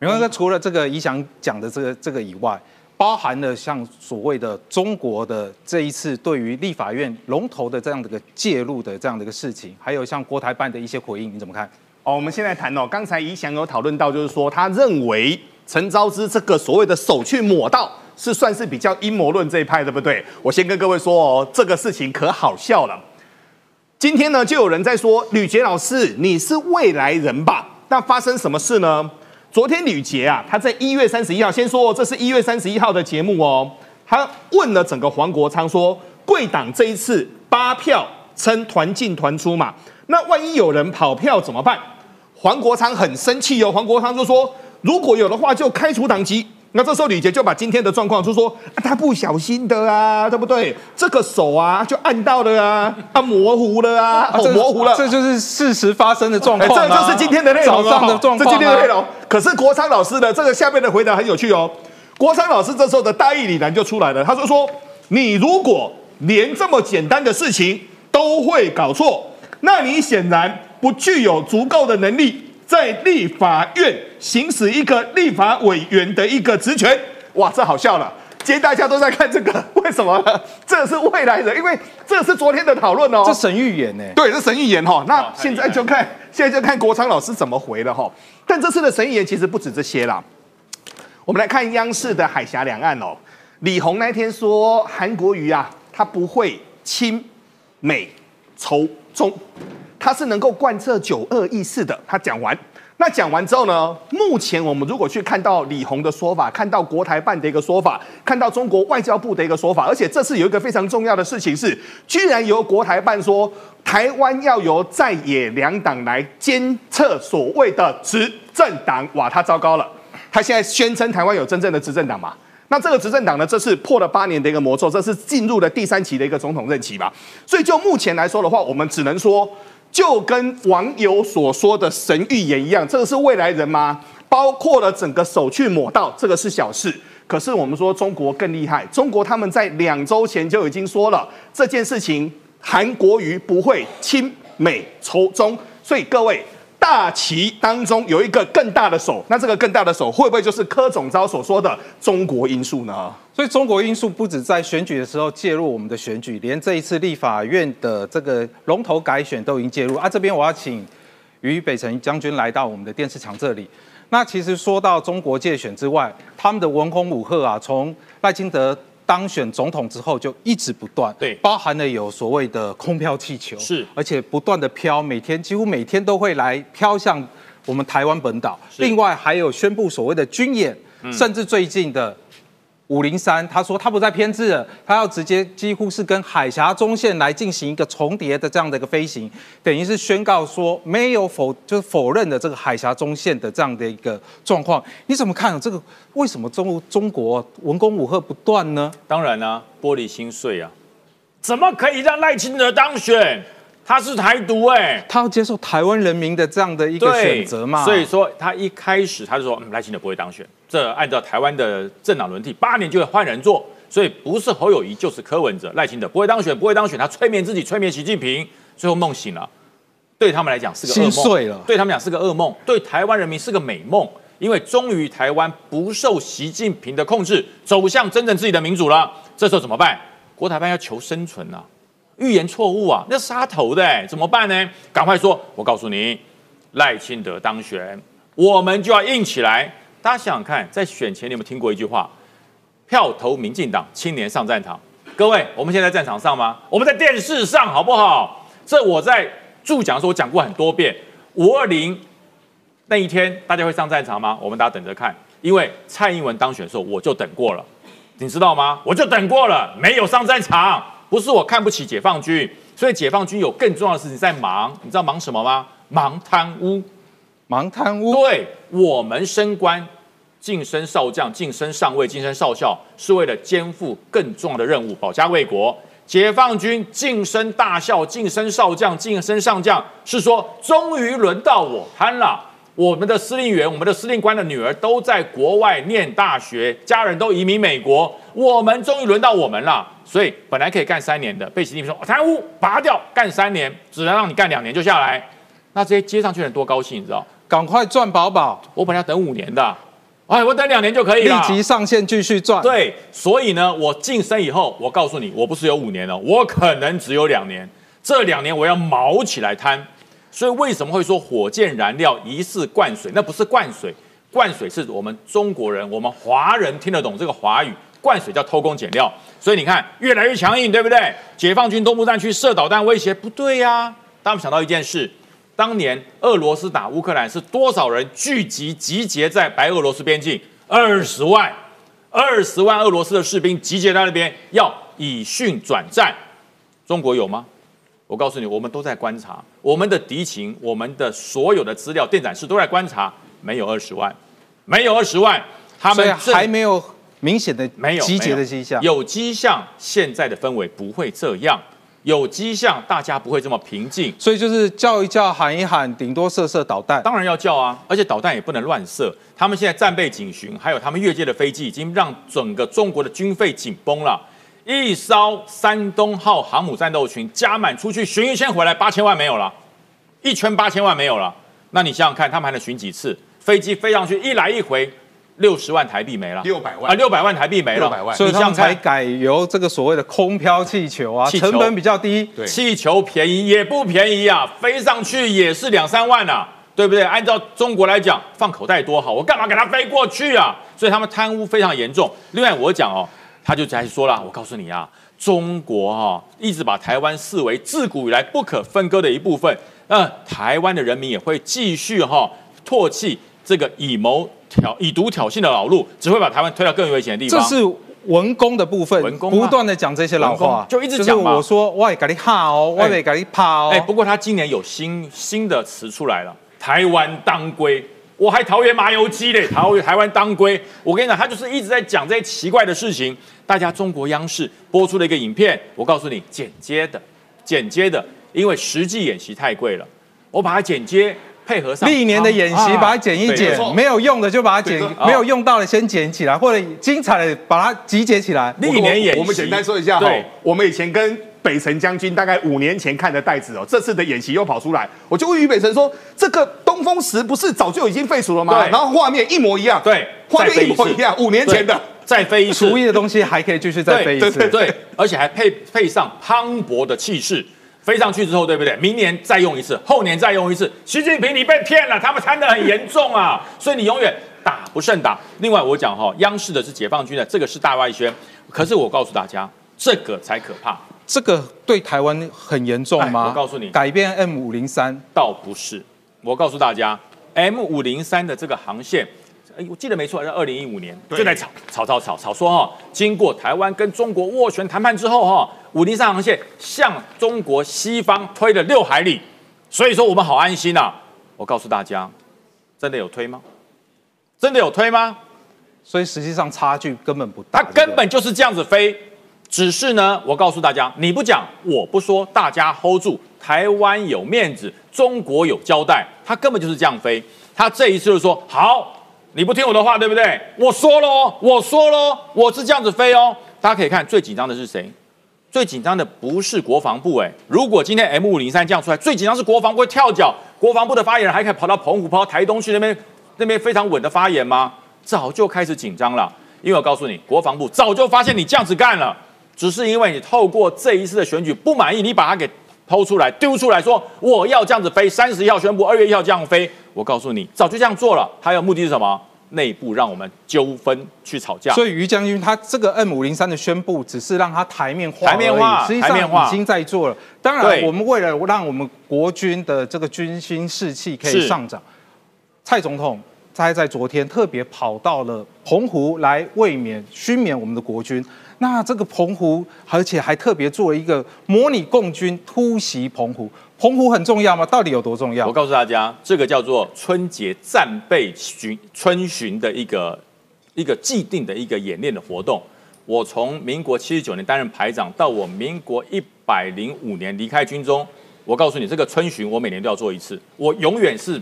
明哥，除了这个宜祥讲的这个这个以外，包含了像所谓的中国的这一次对于立法院龙头的这样的一个介入的这样的一个事情，还有像国台办的一些回应，你怎么看？哦，我们现在谈哦，刚才宜祥有讨论到，就是说他认为陈昭之这个所谓的手去抹到，是算是比较阴谋论这一派，对不对？我先跟各位说哦，这个事情可好笑了。今天呢，就有人在说吕杰老师，你是未来人吧？那发生什么事呢？昨天吕杰啊，他在一月三十一号，先说这是一月三十一号的节目哦。他问了整个黄国昌说，贵党这一次八票称团进团出嘛，那万一有人跑票怎么办？黄国昌很生气哦，黄国昌就说，如果有的话就开除党籍。那这时候李杰就把今天的状况就说，啊、他不小心的啊，对不对？这个手啊就按到了啊，啊模糊了啊，哦模糊了，这就是事实发生的状况、哎。这就是今天的内容早上的状况、这今天的内容。可是国昌老师的这个下面的回答很有趣哦。国昌老师这时候的大义凛然就出来了，他说说，你如果连这么简单的事情都会搞错，那你显然不具有足够的能力。在立法院行使一个立法委员的一个职权，哇，这好笑了！今天大家都在看这个，为什么？这是未来人，因为这是昨天的讨论哦。这神预言呢？对，这神预言哈。那现在就看，现在就看国昌老师怎么回了哈。但这次的神预言其实不止这些啦。我们来看央视的海峡两岸哦，李红那天说韩国瑜啊，他不会亲美仇中。他是能够贯彻九二意识的。他讲完，那讲完之后呢？目前我们如果去看到李红的说法，看到国台办的一个说法，看到中国外交部的一个说法，而且这次有一个非常重要的事情是，居然由国台办说台湾要由在野两党来监测所谓的执政党。哇，他糟糕了！他现在宣称台湾有真正的执政党嘛？那这个执政党呢？这是破了八年的一个魔咒，这是进入了第三期的一个总统任期吧？所以就目前来说的话，我们只能说。就跟网友所说的神预言一样，这个是未来人吗？包括了整个手去抹到，这个是小事。可是我们说中国更厉害，中国他们在两周前就已经说了这件事情，韩国瑜不会亲美仇中，所以各位。大旗当中有一个更大的手，那这个更大的手会不会就是柯总召所说的中国因素呢？所以中国因素不止在选举的时候介入我们的选举，连这一次立法院的这个龙头改选都已经介入啊。这边我要请于北辰将军来到我们的电视墙这里。那其实说到中国界选之外，他们的文攻武赫啊，从赖清德。当选总统之后就一直不断，对，包含了有所谓的空飘气球，是，而且不断的飘，每天几乎每天都会来飘向我们台湾本岛。另外还有宣布所谓的军演，甚至最近的。五零三，他说他不再偏执了，他要直接几乎是跟海峡中线来进行一个重叠的这样的一个飞行，等于是宣告说没有否就是否认的这个海峡中线的这样的一个状况。你怎么看这个？为什么中中国文攻武赫不断呢？当然呢，玻璃心碎啊，怎么可以让赖清德当选？他是台独哎，他要接受台湾人民的这样的一个选择嘛？所以说他一开始他就说赖清德不会当选。这按照台湾的政党轮替，八年就会换人做，所以不是侯友谊就是柯文哲、赖清德不会当选，不会当选。他催眠自己，催眠习近平，最后梦醒了。对他们来讲是个心碎了，对他们讲是个噩梦，对台湾人民是个美梦，因为终于台湾不受习近平的控制，走向真正自己的民主了。这时候怎么办？国台办要求生存啊！预言错误啊，那杀头的，怎么办呢？赶快说！我告诉你，赖清德当选，我们就要硬起来。大家想想看，在选前你有没有听过一句话？票投民进党，青年上战场。各位，我们现在在战场上吗？我们在电视上，好不好？这我在助讲的时候我讲过很多遍。五二零那一天，大家会上战场吗？我们大家等着看。因为蔡英文当选的时候，我就等过了，你知道吗？我就等过了，没有上战场。不是我看不起解放军，所以解放军有更重要的事情在忙。你知道忙什么吗？忙贪污，忙贪污。对，我们升官、晋升少将、晋升上尉、晋升少校，是为了肩负更重要的任务，保家卫国。解放军晋升大校、晋升少将、晋升上将，是说终于轮到我贪了。我们的司令员、我们的司令官的女儿都在国外念大学，家人都移民美国，我们终于轮到我们了。所以本来可以干三年的，被习近平说贪污拔掉，干三年，只能让你干两年就下来。那这些接上去的人多高兴，你知道？赶快赚饱饱，我本来要等五年的，哎，我等两年就可以立。即上线继续赚。对，所以呢，我晋升以后，我告诉你，我不是有五年了，我可能只有两年。这两年我要毛起来贪。所以为什么会说火箭燃料疑似灌水？那不是灌水，灌水是我们中国人、我们华人听得懂这个华语。灌水叫偷工减料。所以你看，越来越强硬，对不对？解放军东部战区射导弹威胁，不对呀。当我们想到一件事，当年俄罗斯打乌克兰是多少人聚集集结在白俄罗斯边境？二十万，二十万俄罗斯的士兵集结在那边，要以训转战。中国有吗？我告诉你，我们都在观察我们的敌情，我们的所有的资料电展示都在观察，没有二十万，没有二十万，他们还没有明显的没有集结的迹象，有迹象，现在的氛围不会这样。有迹象，大家不会这么平静，所以就是叫一叫，喊一喊，顶多射射导弹。当然要叫啊，而且导弹也不能乱射。他们现在战备警巡，还有他们越界的飞机，已经让整个中国的军费紧绷了。一艘山东号航母战斗群加满出去巡一圈回来，八千万没有了，一圈八千万没有了。那你想想看，他们还能巡几次？飞机飞上去一来一回。六十万台币没了，六百万。啊，六百万台币没了，六百万，所以他们才改由这个所谓的空飘气球啊，成本比较低，气球便宜也不便宜啊，飞上去也是两三万啊，对不对？按照中国来讲，放口袋多好，我干嘛给他飞过去啊？所以他们贪污非常严重。另外我讲哦，他就在说了，我告诉你啊，中国哈一直把台湾视为自古以来不可分割的一部分，那台湾的人民也会继续哈唾弃这个以谋。挑以毒挑衅的老路，只会把台湾推到更危险的地方。这是文攻的部分，文攻不断的讲这些老话，就一直讲嘛。我说我给你怕哦，我给你怕哦。哎，不过他今年有新新的词出来了，台湾当归，我还桃园麻油鸡嘞，台台湾当归。我跟你讲，他就是一直在讲这些奇怪的事情。大家中国央视播出了一个影片，我告诉你，剪接的，剪接的，因为实际演习太贵了，我把它剪接。配合上历年的演习，把它剪一剪，没有用的就把它剪，没有用到的先剪起来，或者精彩的把它集结起来。历年演习，我们简单说一下哈。我们以前跟北辰将军大概五年前看的袋子哦，这次的演习又跑出来，我就问于北辰说：“这个东风十不是早就已经废除了吗？”然后画面一模一样，对，画面一模一样，五年前的。再飞一次，厨艺的东西还可以继续再飞一次，对，而且还配配上磅礴的气势。飞上去之后，对不对？明年再用一次，后年再用一次。习近平，你被骗了，他们贪得很严重啊！所以你永远打不胜打。另外，我讲哈，央视的是解放军的，这个是大外宣。可是我告诉大家，这个才可怕。这个对台湾很严重吗？我告诉你，改变 M 五零三倒不是。我告诉大家，M 五零三的这个航线。哎，我记得没错，是二零一五年就在吵吵吵吵吵说哈，经过台湾跟中国斡旋谈判之后哈，五零三航线向中国西方推了六海里，所以说我们好安心呐。我告诉大家，真的有推吗？真的有推吗？所以实际上差距根本不大，它根本就是这样子飞，只是呢，我告诉大家，你不讲我不说，大家 hold 住，台湾有面子，中国有交代，它根本就是这样飞，他这一次就说好。你不听我的话，对不对？我说喽，我说喽，我是这样子飞哦。大家可以看，最紧张的是谁？最紧张的不是国防部，哎，如果今天 M 五零三降出来，最紧张是国防部会跳脚。国防部的发言人还可以跑到澎湖、跑到台东去那边，那边非常稳的发言吗？早就开始紧张了，因为我告诉你，国防部早就发现你这样子干了，只是因为你透过这一次的选举不满意，你把它给抛出来、丢出来说我要这样子飞。三十一号宣布，二月一号这样飞。我告诉你，早就这样做了。还有目的是什么？内部让我们纠纷去吵架。所以于将军他这个 M 五零三的宣布，只是让他台面化，台面化，实际上已经在做了。当然，我们为了让我们国军的这个军心士气可以上涨，蔡总统他在昨天特别跑到了澎湖来慰勉、勋勉我们的国军。那这个澎湖，而且还特别做了一个模拟共军突袭澎湖。澎湖很重要吗？到底有多重要？我告诉大家，这个叫做春节战备巡春巡的一个一个既定的一个演练的活动。我从民国七十九年担任排长，到我民国一百零五年离开军中，我告诉你，这个春巡我每年都要做一次。我永远是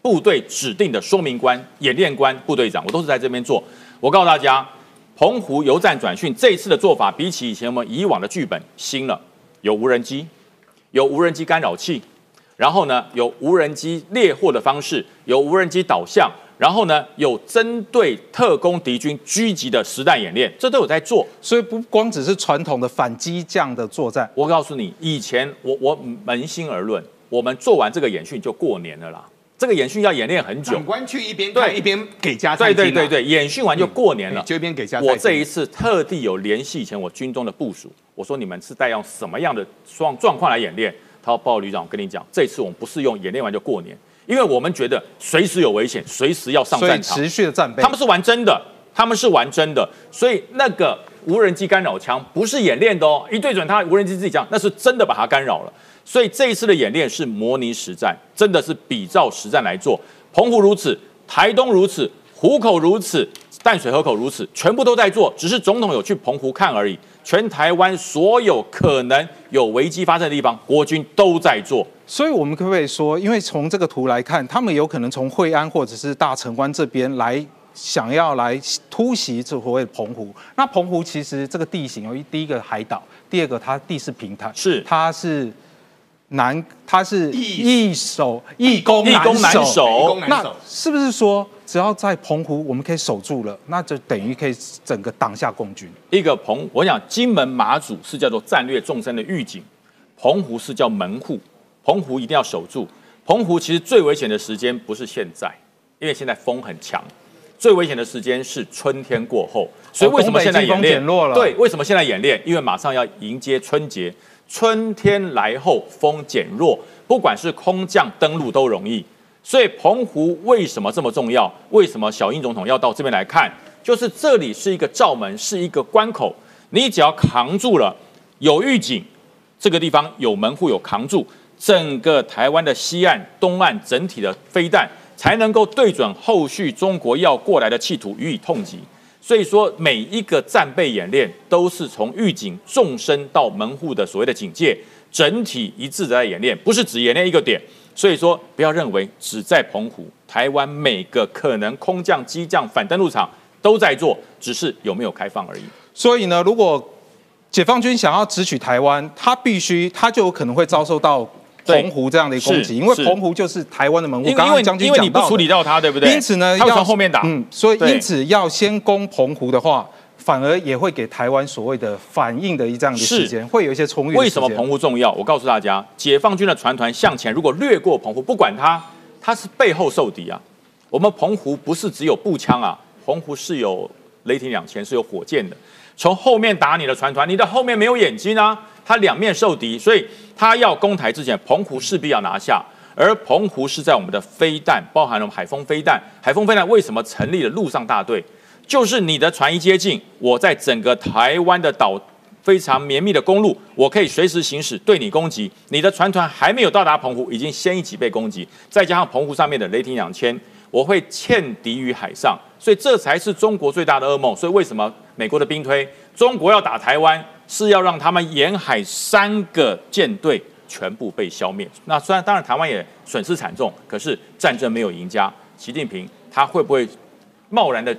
部队指定的说明官、演练官、部队长，我都是在这边做。我告诉大家，澎湖游战转训这一次的做法，比起以前我们以往的剧本新了，有无人机，有无人机干扰器，然后呢有无人机猎获的方式，有无人机导向。然后呢，有针对特工敌军狙击的实弹演练，这都有在做，所以不光只是传统的反击将的作战。我告诉你，以前我我扪心而论，我们做完这个演训就过年了啦。这个演训要演练很久，长官去一边看一边给加对对对对，演训完就过年了，就一边给加。我这一次特地有联系以前我军中的部署，我说你们是带用什么样的状状况来演练？他说：报告旅长，我跟你讲，这次我们不是用演练完就过年。因为我们觉得随时有危险，随时要上战场，持续的战备。他们是玩真的，他们是玩真的，所以那个无人机干扰枪不是演练的哦，一对准它，无人机自己讲，那是真的把它干扰了。所以这一次的演练是模拟实战，真的是比照实战来做。澎湖如此，台东如此，湖口如此，淡水河口如此，全部都在做，只是总统有去澎湖看而已。全台湾所有可能有危机发生的地方，国军都在做。所以，我们可不可以说，因为从这个图来看，他们有可能从惠安或者是大城关这边来，想要来突袭这所谓澎湖。那澎湖其实这个地形由于第一个海岛，第二个它地势平坦，是它是难，它是易守易攻难守。那是不是说，只要在澎湖我们可以守住了，那就等于可以整个挡下共军？一个澎，我想金门马祖是叫做战略纵深的预警，澎湖是叫门户。澎湖一定要守住。澎湖其实最危险的时间不是现在，因为现在风很强。最危险的时间是春天过后。所以为什么现在演练？对，为什么现在演练？因为马上要迎接春节，春天来后风减弱，不管是空降登陆都容易。所以澎湖为什么这么重要？为什么小英总统要到这边来看？就是这里是一个罩门，是一个关口，你只要扛住了，有预警，这个地方有门户有扛住。整个台湾的西岸、东岸整体的飞弹才能够对准后续中国要过来的企图予以痛击。所以说，每一个战备演练都是从预警纵深到门户的所谓的警戒，整体一致的在演练，不是只演练一个点。所以说，不要认为只在澎湖，台湾每个可能空降、机降、反登陆场都在做，只是有没有开放而已。所以呢，如果解放军想要直取台湾，他必须，他就有可能会遭受到。澎湖这样的攻击，因为澎湖就是台湾的门户。刚刚将军讲到，处理掉它，对不对？因此呢，要从后面打。嗯，所以因此要先攻澎湖的话，反而也会给台湾所谓的反应的一这样的时间，会有一些充裕。为什么澎湖重要？我告诉大家，解放军的船团向前，如果掠过澎湖，不管它，它是背后受敌啊。我们澎湖不是只有步枪啊，澎湖是有雷霆两千，是有火箭的。从后面打你的船团，你的后面没有眼睛啊，它两面受敌，所以。他要攻台之前，澎湖势必要拿下，而澎湖是在我们的飞弹，包含了海风飞弹。海风飞弹为什么成立了陆上大队？就是你的船一接近，我在整个台湾的岛非常绵密的公路，我可以随时行驶对你攻击。你的船团还没有到达澎湖，已经先一起被攻击，再加上澎湖上面的雷霆两千，我会欠敌于海上，所以这才是中国最大的噩梦。所以为什么美国的兵推中国要打台湾？是要让他们沿海三个舰队全部被消灭。那虽然当然台湾也损失惨重，可是战争没有赢家。习近平他会不会贸然的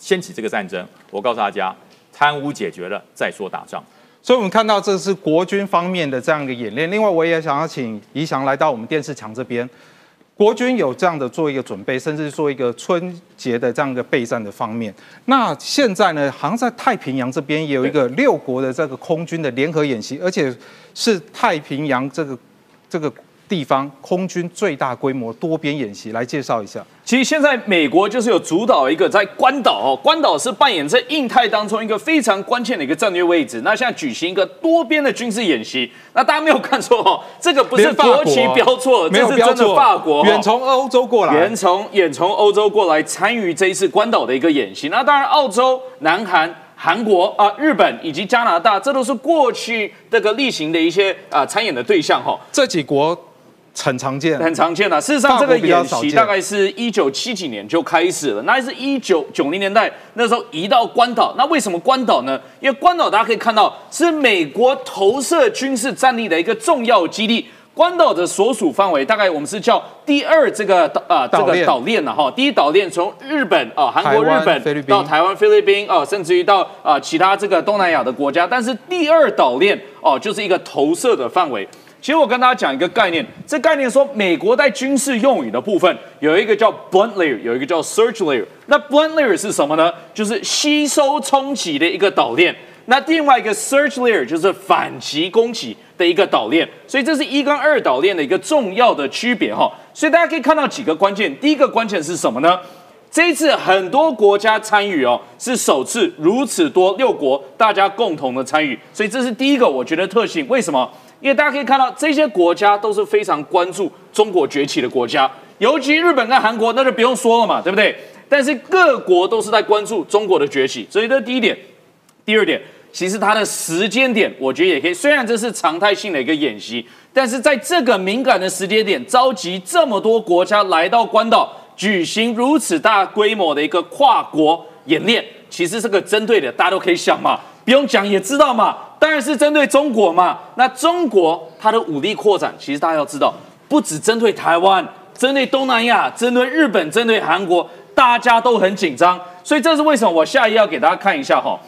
掀起这个战争？我告诉大家，贪污解决了再说打仗。所以我们看到这是国军方面的这样一个演练。另外，我也想要请怡翔来到我们电视墙这边。国军有这样的做一个准备，甚至做一个春节的这样一个备战的方面。那现在呢，好像在太平洋这边也有一个六国的这个空军的联合演习，而且是太平洋这个这个。地方空军最大规模多边演习，来介绍一下。其实现在美国就是有主导一个在关岛哦，关岛是扮演在印太当中一个非常关键的一个战略位置。那现在举行一个多边的军事演习，那大家没有看错哦，这个不是国旗标错，这是真的法国远从欧洲过来，远从远从欧洲过来参与这一次关岛的一个演习。那当然，澳洲、南韩、韩国啊、日本以及加拿大，这都是过去这个例行的一些啊参演的对象哈。这几国。很常见，很常见的。事实上，这个演习大概是一九七几年就开始了，那是一九九零年代那时候移到关岛。那为什么关岛呢？因为关岛大家可以看到是美国投射军事战力的一个重要基地。关岛的所属范围大概我们是叫第二这个岛啊、这个岛链了哈。第一岛链从日本啊、韩国、日本到台湾、菲律宾啊、甚至于到啊、其他这个东南亚的国家。但是第二岛链哦、就是一个投射的范围。其实我跟大家讲一个概念，这概念说美国在军事用语的部分有一个叫 blunt layer，有一个叫 search layer。那 blunt layer 是什么呢？就是吸收冲击的一个导链。那另外一个 search layer 就是反击攻击的一个导链，所以这是一跟二导链的一个重要的区别哈。所以大家可以看到几个关键，第一个关键是什么呢？这一次很多国家参与哦，是首次如此多六国大家共同的参与，所以这是第一个我觉得特性。为什么？因为大家可以看到这些国家都是非常关注中国崛起的国家，尤其日本跟韩国那就不用说了嘛，对不对？但是各国都是在关注中国的崛起，所以这是第一点。第二点，其实它的时间点，我觉得也可以。虽然这是常态性的一个演习，但是在这个敏感的时间点，召集这么多国家来到关岛，举行如此大规模的一个跨国演练，其实这个针对的，大家都可以想嘛，不用讲也知道嘛，当然是针对中国嘛。那中国它的武力扩展，其实大家要知道，不只针对台湾，针对东南亚，针对日本，针对韩国，大家都很紧张。所以这是为什么我下一要给大家看一下哈。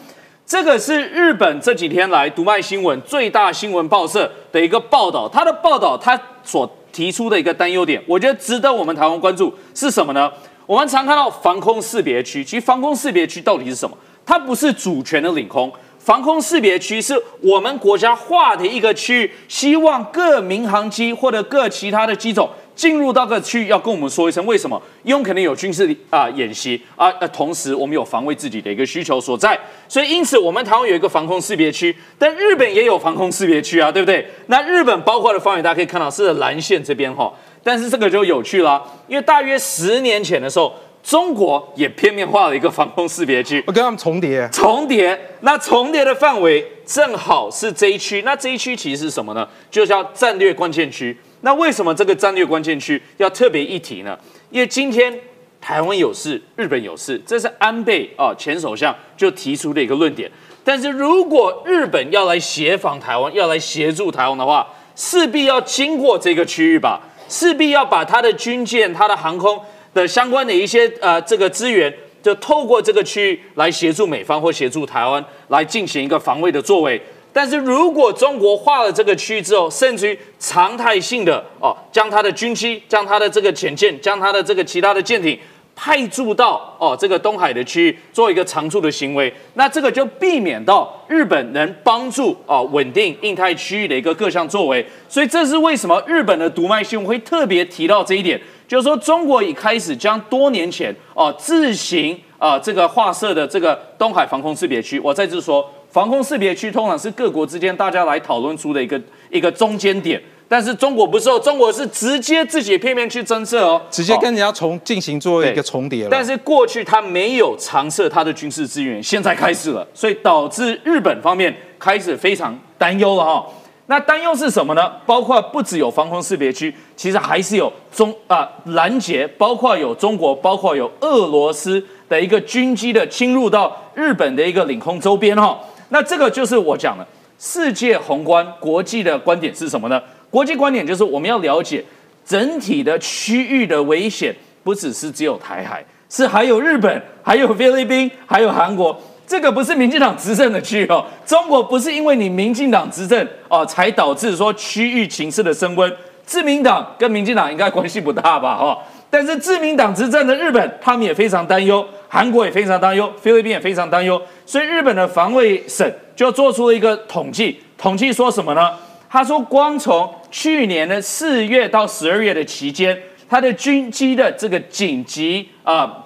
这个是日本这几天来读卖新闻最大新闻报社的一个报道，它的报道它所提出的一个担忧点，我觉得值得我们台湾关注是什么呢？我们常看到防空识别区，其实防空识别区到底是什么？它不是主权的领空，防空识别区是我们国家划的一个区域，希望各民航机或者各其他的机种。进入到个区域要跟我们说一声为什么？因为肯定有军事啊、演习啊，呃，同时我们有防卫自己的一个需求所在，所以因此我们台湾有一个防空识别区，但日本也有防空识别区啊，对不对？那日本包括的范围大家可以看到是蓝线这边哈，但是这个就有趣了，因为大约十年前的时候，中国也片面画了一个防空识别区，我跟他们重叠，重叠，那重叠的范围正好是这一区，那这一区其实是什么呢？就叫战略关键区。那为什么这个战略关键区要特别一提呢？因为今天台湾有事，日本有事，这是安倍啊前首相就提出的一个论点。但是如果日本要来协防台湾，要来协助台湾的话，势必要经过这个区域吧，势必要把他的军舰、他的航空的相关的一些呃这个资源，就透过这个区域来协助美方或协助台湾来进行一个防卫的作为。但是如果中国划了这个区域之后，甚至于常态性的哦，将它的军机、将它的这个潜舰、将它的这个其他的舰艇派驻到哦这个东海的区域做一个常驻的行为，那这个就避免到日本能帮助哦稳定印太区域的一个各项作为。所以这是为什么日本的读卖新闻会特别提到这一点，就是说中国已开始将多年前哦自行啊这个划设的这个东海防空识别区，我再次说。防空识别区通常是各国之间大家来讨论出的一个一个中间点，但是中国不是哦，中国是直接自己片面去增设哦，直接跟人家重进行做一个重叠了。但是过去他没有常设他的军事资源，现在开始了，所以导致日本方面开始非常担忧了哈。那担忧是什么呢？包括不只有防空识别区，其实还是有中啊拦截，包括有中国，包括有俄罗斯的一个军机的侵入到日本的一个领空周边哈。那这个就是我讲的世界宏观国际的观点是什么呢？国际观点就是我们要了解整体的区域的危险，不只是只有台海，是还有日本，还有菲律宾，还有韩国。这个不是民进党执政的区域哦，中国不是因为你民进党执政哦，才导致说区域情势的升温。自民党跟民进党应该关系不大吧？哈。但是自民党执政的日本，他们也非常担忧，韩国也非常担忧，菲律宾也非常担忧，所以日本的防卫省就做出了一个统计，统计说什么呢？他说，光从去年的四月到十二月的期间，他的军机的这个紧急啊，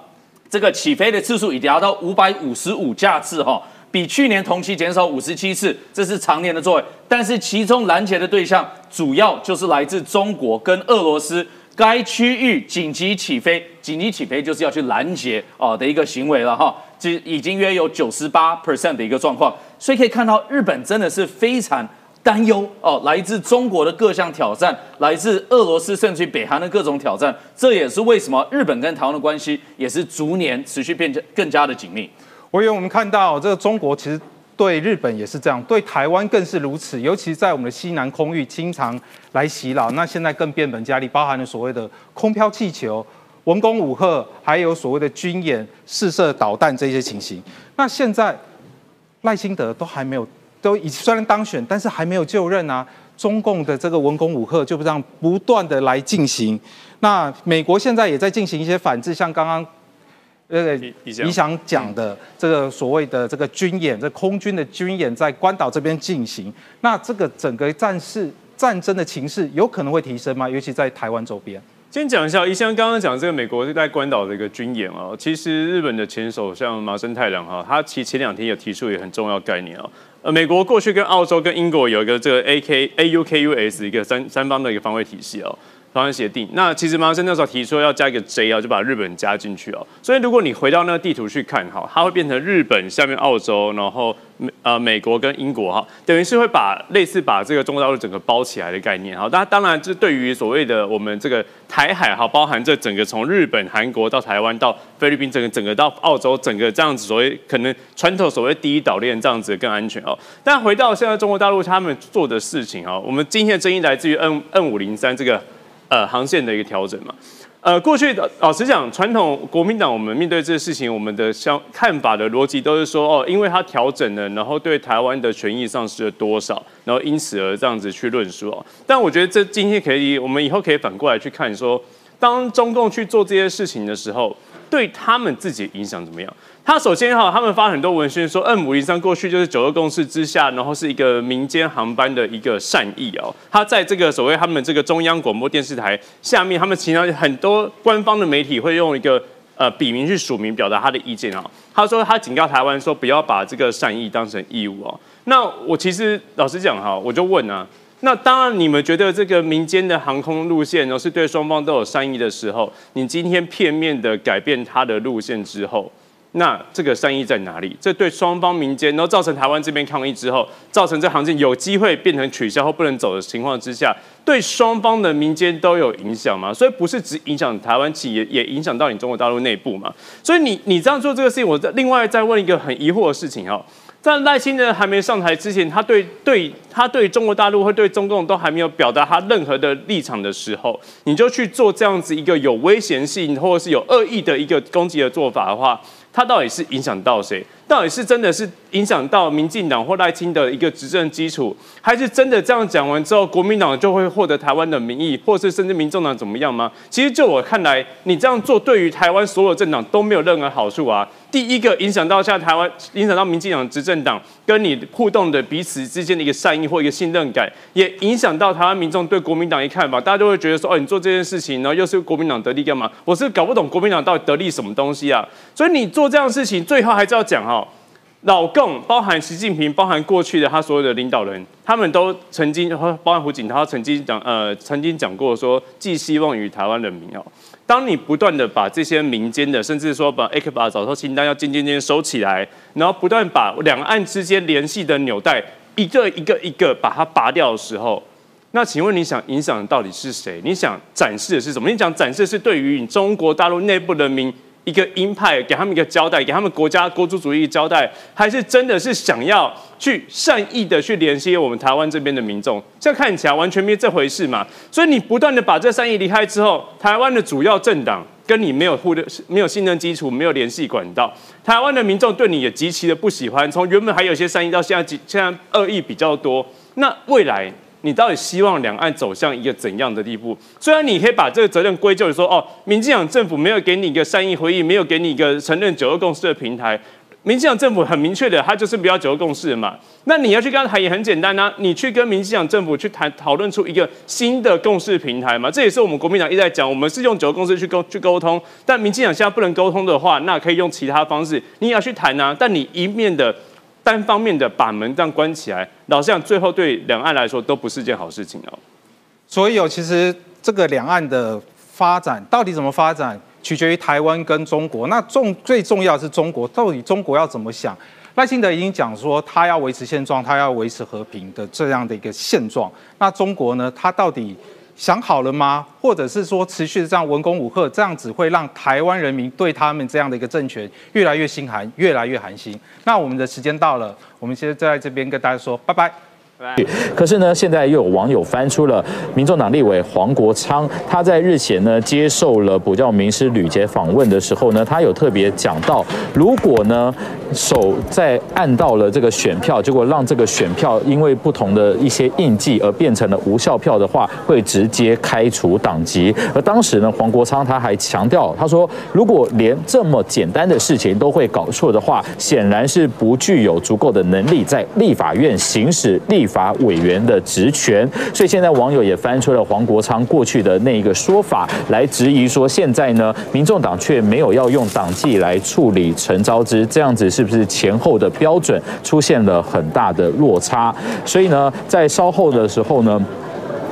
这个起飞的次数已经达到五百五十五架次，哈，比去年同期减少五十七次，这是常年的作为。但是其中拦截的对象主要就是来自中国跟俄罗斯。该区域紧急起飞，紧急起飞就是要去拦截哦的一个行为了哈，这已经约有九十八 percent 的一个状况，所以可以看到日本真的是非常担忧哦，来自中国的各项挑战，来自俄罗斯甚至于北韩的各种挑战，这也是为什么日本跟台湾的关系也是逐年持续变更加的紧密。我以为我们看到这个中国其实对日本也是这样，对台湾更是如此。尤其在我们的西南空域经常来袭扰，那现在更变本加厉，包含了所谓的空飘气球、文攻武赫，还有所谓的军演、试射导弹这些情形。那现在赖清德都还没有，都已虽然当选，但是还没有就任啊。中共的这个文攻武赫就这样不断的来进行。那美国现在也在进行一些反制，像刚刚。呃，你想讲的这个所谓的这个军演，这空军的军演在关岛这边进行，那这个整个战事战争的情势有可能会提升吗？尤其在台湾周边。先讲一下，一香刚刚讲这个美国在关岛的一个军演哦，其实日本的前首相麻生太郎哈，他其前两天有提出一个很重要概念啊，呃，美国过去跟澳洲跟英国有一个这个 A K A U K U S 一个三三方的一个防卫体系哦。防卫协定，那其实马生那时候提出要加一个 J 啊，就把日本加进去哦。所以如果你回到那个地图去看哈，它会变成日本下面澳洲，然后美呃美国跟英国哈，等于是会把类似把这个中国大陆整个包起来的概念哈。那当然这对于所谓的我们这个台海哈，包含这整个从日本、韩国到台湾到菲律宾，整个整个到澳洲，整个这样子所谓可能传统所谓第一岛链这样子更安全哦。但回到现在中国大陆他们做的事情哈，我们今天的争议来自于 N N 五零三这个。呃，航线的一个调整嘛，呃，过去的老实讲，传统国民党我们面对这个事情，我们的相看法的逻辑都是说，哦，因为它调整了，然后对台湾的权益丧失了多少，然后因此而这样子去论述哦。但我觉得这今天可以，我们以后可以反过来去看，说当中共去做这些事情的时候，对他们自己影响怎么样？他首先哈，他们发很多文宣说嗯五零三过去就是九二共识之下，然后是一个民间航班的一个善意哦。他在这个所谓他们这个中央广播电视台下面，他们其他很多官方的媒体会用一个呃笔名去署名表达他的意见啊。他说他警告台湾说不要把这个善意当成义务哦。那我其实老实讲哈，我就问啊，那当然你们觉得这个民间的航空路线呢是对双方都有善意的时候，你今天片面的改变它的路线之后。那这个善意在哪里？这对双方民间，然后造成台湾这边抗议之后，造成这航线有机会变成取消或不能走的情况之下，对双方的民间都有影响吗？所以不是只影响台湾企业，也影响到你中国大陆内部嘛？所以你你这样做这个事情，我再另外再问一个很疑惑的事情哦，在赖清德还没上台之前，他对对他对中国大陆或对中共都还没有表达他任何的立场的时候，你就去做这样子一个有危险性或者是有恶意的一个攻击的做法的话。他到底是影响到谁？到底是真的是影响到民进党或赖清的一个执政基础，还是真的这样讲完之后，国民党就会获得台湾的民意，或是甚至民众党怎么样吗？其实就我看来，你这样做对于台湾所有政党都没有任何好处啊。第一个影响到像台湾，影响到民进党执政党跟你互动的彼此之间的一个善意或一个信任感，也影响到台湾民众对国民党一看法，大家都会觉得说，哦，你做这件事情，然后又是国民党得利干嘛？我是搞不懂国民党到底得利什么东西啊？所以你做这样的事情，最后还是要讲哈，老共包含习近平，包含过去的他所有的领导人，他们都曾经包含胡锦涛曾经讲，呃，曾经讲过说，寄希望于台湾人民哦。当你不断的把这些民间的，甚至说把 A 克巴早收清单要渐渐渐收起来，然后不断把两岸之间联系的纽带一个一个一个把它拔掉的时候，那请问你想影响到底是谁？你想展示的是什么？你想展示的是对于你中国大陆内部人民？一个鹰派给他们一个交代，给他们国家国主主义交代，还是真的是想要去善意的去联系我们台湾这边的民众？这看起来完全没这回事嘛。所以你不断的把这善意离开之后，台湾的主要政党跟你没有互的没有信任基础，没有联系管道，台湾的民众对你也极其的不喜欢。从原本还有些善意到现在，现在恶意比较多。那未来？你到底希望两岸走向一个怎样的地步？虽然你可以把这个责任归咎于说，哦，民进党政府没有给你一个善意回应，没有给你一个承认九二共识的平台。民进党政府很明确的，他就是不要九二共识嘛。那你要去跟他谈也很简单啊，你去跟民进党政府去谈，讨论出一个新的共识平台嘛。这也是我们国民党一直在讲，我们是用九二共识去沟去沟通。但民进党现在不能沟通的话，那可以用其他方式，你也要去谈啊。但你一面的。单方面的把门这样关起来，老实讲，最后对两岸来说都不是件好事情哦。所以哦，其实这个两岸的发展到底怎么发展，取决于台湾跟中国。那重最重要是中国，到底中国要怎么想？赖清德已经讲说，他要维持现状，他要维持和平的这样的一个现状。那中国呢？他到底想好了吗？或者是说持续的这样文攻武吓，这样只会让台湾人民对他们这样的一个政权越来越心寒，越来越寒心。那我们的时间到了，我们现在在这边跟大家说拜拜。可是呢，现在又有网友翻出了民众党立委黄国昌，他在日前呢接受了补教名师吕杰访问的时候呢，他有特别讲到，如果呢手在按到了这个选票，结果让这个选票因为不同的一些印记而变成了无效票的话，会直接开除党籍。而当时呢，黄国昌他还强调，他说如果连这么简单的事情都会搞错的话，显然是不具有足够的能力在立法院行使立。法委员的职权，所以现在网友也翻出了黄国昌过去的那一个说法来质疑说，现在呢，民众党却没有要用党纪来处理陈昭之，这样子是不是前后的标准出现了很大的落差？所以呢，在稍后的时候呢。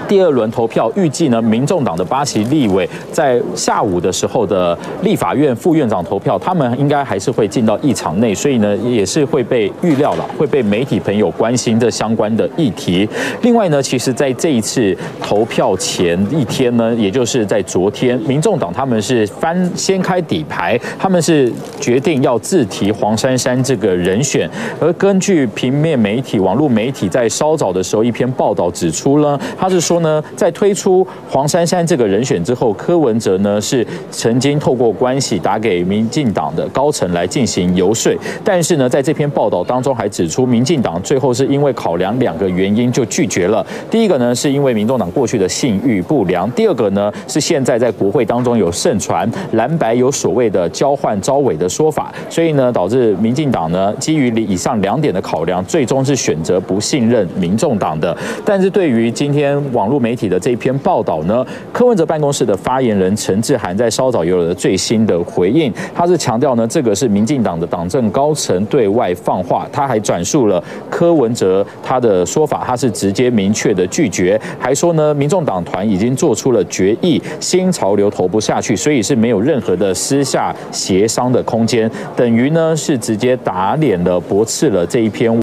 第二轮投票预计呢，民众党的八席立委在下午的时候的立法院副院长投票，他们应该还是会进到议场内，所以呢，也是会被预料了，会被媒体朋友关心这相关的议题。另外呢，其实在这一次投票前一天呢，也就是在昨天，民众党他们是翻掀开底牌，他们是决定要自提黄珊珊这个人选。而根据平面媒体、网络媒体在稍早的时候一篇报道指出呢，他是说。呢，在推出黄珊珊这个人选之后，柯文哲呢是曾经透过关系打给民进党的高层来进行游说，但是呢，在这篇报道当中还指出，民进党最后是因为考量两个原因就拒绝了。第一个呢，是因为民众党过去的信誉不良；第二个呢，是现在在国会当中有盛传蓝白有所谓的交换招委的说法，所以呢，导致民进党呢基于以上两点的考量，最终是选择不信任民众党的。但是对于今天网网络媒体的这篇报道呢，柯文哲办公室的发言人陈志涵在稍早有了最新的回应，他是强调呢，这个是民进党的党政高层对外放话，他还转述了柯文哲他的说法，他是直接明确的拒绝，还说呢，民众党团已经做出了决议，新潮流投不下去，所以是没有任何的私下协商的空间，等于呢是直接打脸了，驳斥了这一篇。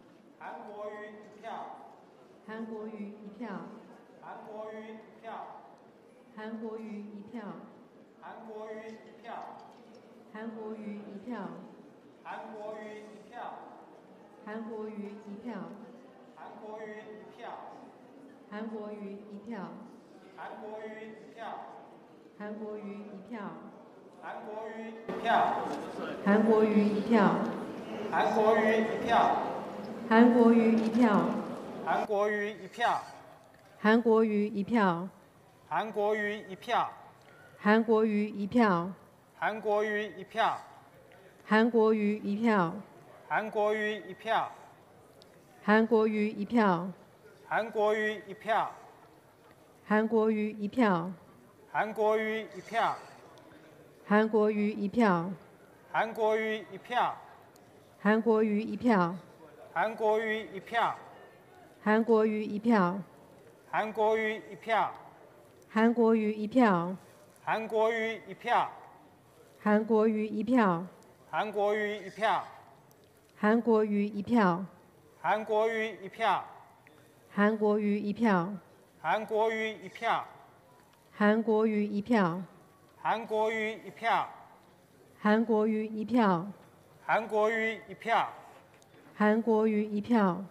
韩国瑜一票。韩国瑜一票。韩国瑜一票。韩国瑜一票。韩国瑜一票。韩国瑜一票。韩国瑜一票。韩国瑜一票。韩国瑜一票。韩国瑜一票。韩国瑜一票。韩国瑜一票。韩国瑜一票。韩国瑜一票。韩国瑜一票。韩国瑜一票。韩国瑜一票。韩国瑜一票。韩国瑜一票。韩国瑜一票。韩国瑜一票。韩国瑜一票。韩国瑜一票。韩国瑜一票。韩国瑜一票。韩国瑜一票。韩国瑜一票。韩国瑜一票。韩国瑜一票。韩国瑜一票。韩国瑜一票。韩国瑜一票。韩国瑜一票。韩国瑜一票。韩国瑜一票。韩国瑜一票。韩国瑜一票。韩国瑜一票。韩国瑜一票。韩国瑜一票。韩国瑜一票。韩国瑜一票。韩国瑜一票。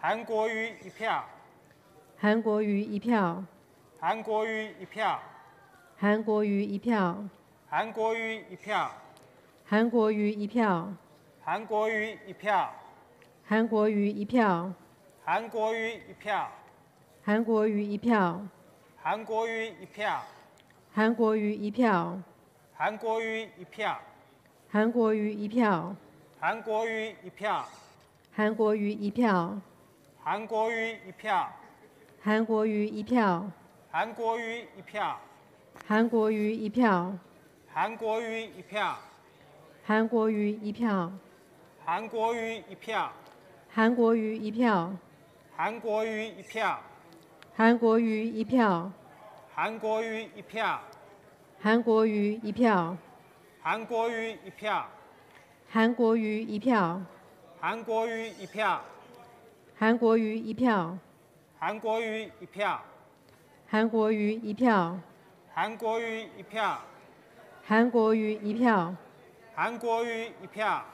韩国瑜一票。韩国瑜一票。韩国瑜一票，韩国瑜一票，韩国瑜一票，韩国瑜一票，韩国瑜一票，韩国瑜一票，韩国瑜一票，韩国瑜一票，韩国瑜一票，韩国瑜一票，韩国瑜一票，韩国瑜一票，韩国瑜一票，韩国瑜一票，韩国瑜一票，韩国瑜一票。韩国瑜一票，韩国瑜一票，韩国瑜一票，韩国瑜一票，韩国瑜一票，韩国瑜一票，韩国瑜一票，韩国瑜一票，韩国瑜一票，韩国瑜一票，韩国瑜一票，韩国瑜一票，韩国瑜一票，韩国瑜一票，韩国瑜一票，韩国瑜一票，韩国瑜一票，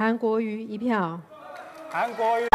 韩国瑜一票。韩国瑜。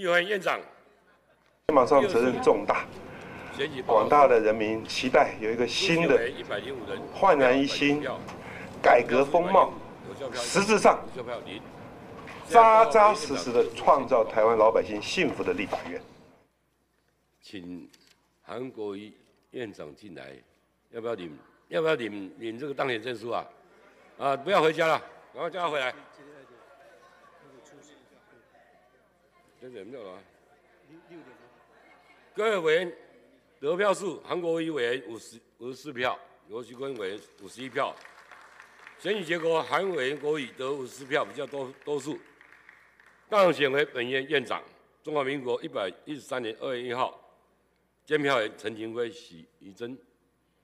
议员院长，马上责任重大，广大的人民期待有一个新的焕然一新、改革风貌，实质上扎扎实实的创造台湾老百姓幸福的立法院。请韩国瑜院长进来，要不要领？要不要领领这个当选证书啊？啊，不要回家了，赶快叫他回来。真的没有了。委员得票数：韩国瑜委员五十五十四票，罗旭坤委员五十一票。选举结果：韩委员国瑜得五十四票，比较多多数，当选为本院院长。中华民国一百一十三年二月一号，监票员陈廷辉、许怡珍。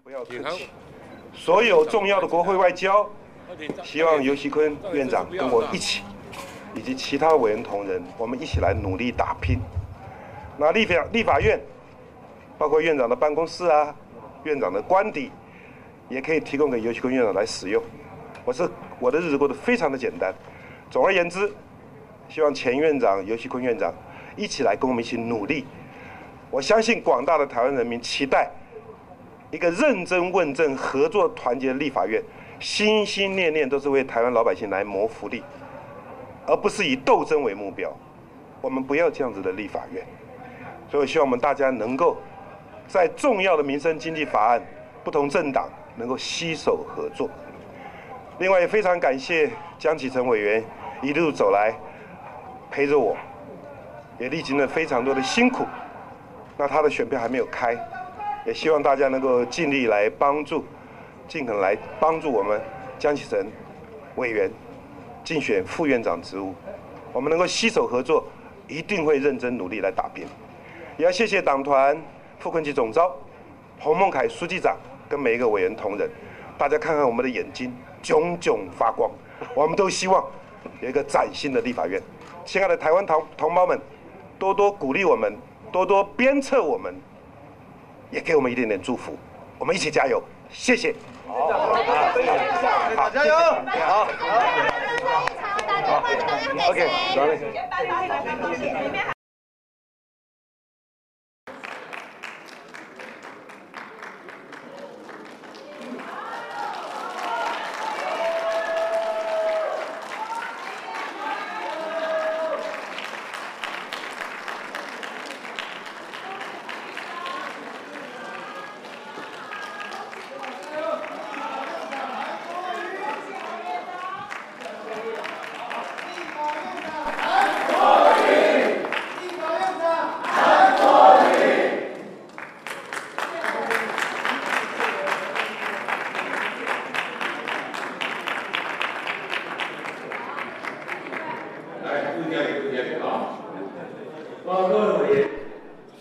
不要客气。所有重要的国会外交，希望尤熙坤院长跟我一起。以及其他委员同仁，我们一起来努力打拼。那立法立法院，包括院长的办公室啊，院长的官邸，也可以提供给尤其坤院长来使用。我是我的日子过得非常的简单。总而言之，希望前院长尤其坤院长一起来跟我们一起努力。我相信广大的台湾人民期待一个认真问政、合作团结的立法院，心心念念都是为台湾老百姓来谋福利。而不是以斗争为目标，我们不要这样子的立法院。所以希望我们大家能够在重要的民生经济法案，不同政党能够携手合作。另外也非常感谢江启臣委员一路走来陪着我，也历经了非常多的辛苦。那他的选票还没有开，也希望大家能够尽力来帮助，尽可能来帮助我们江启臣委员。竞选副院长职务，我们能够携手合作，一定会认真努力来打拼。也要谢谢党团傅昆萁总召、洪孟凯书记长跟每一个委员同仁。大家看看我们的眼睛，炯炯发光。我们都希望有一个崭新的立法院。亲爱的台湾同同胞们，多多鼓励我们，多多鞭策我们，也给我们一点点祝福。我们一起加油，谢谢。好，好，加油，好，好。OK，好嘞。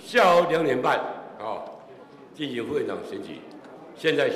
下午两点半，啊，进行副院长选举，现在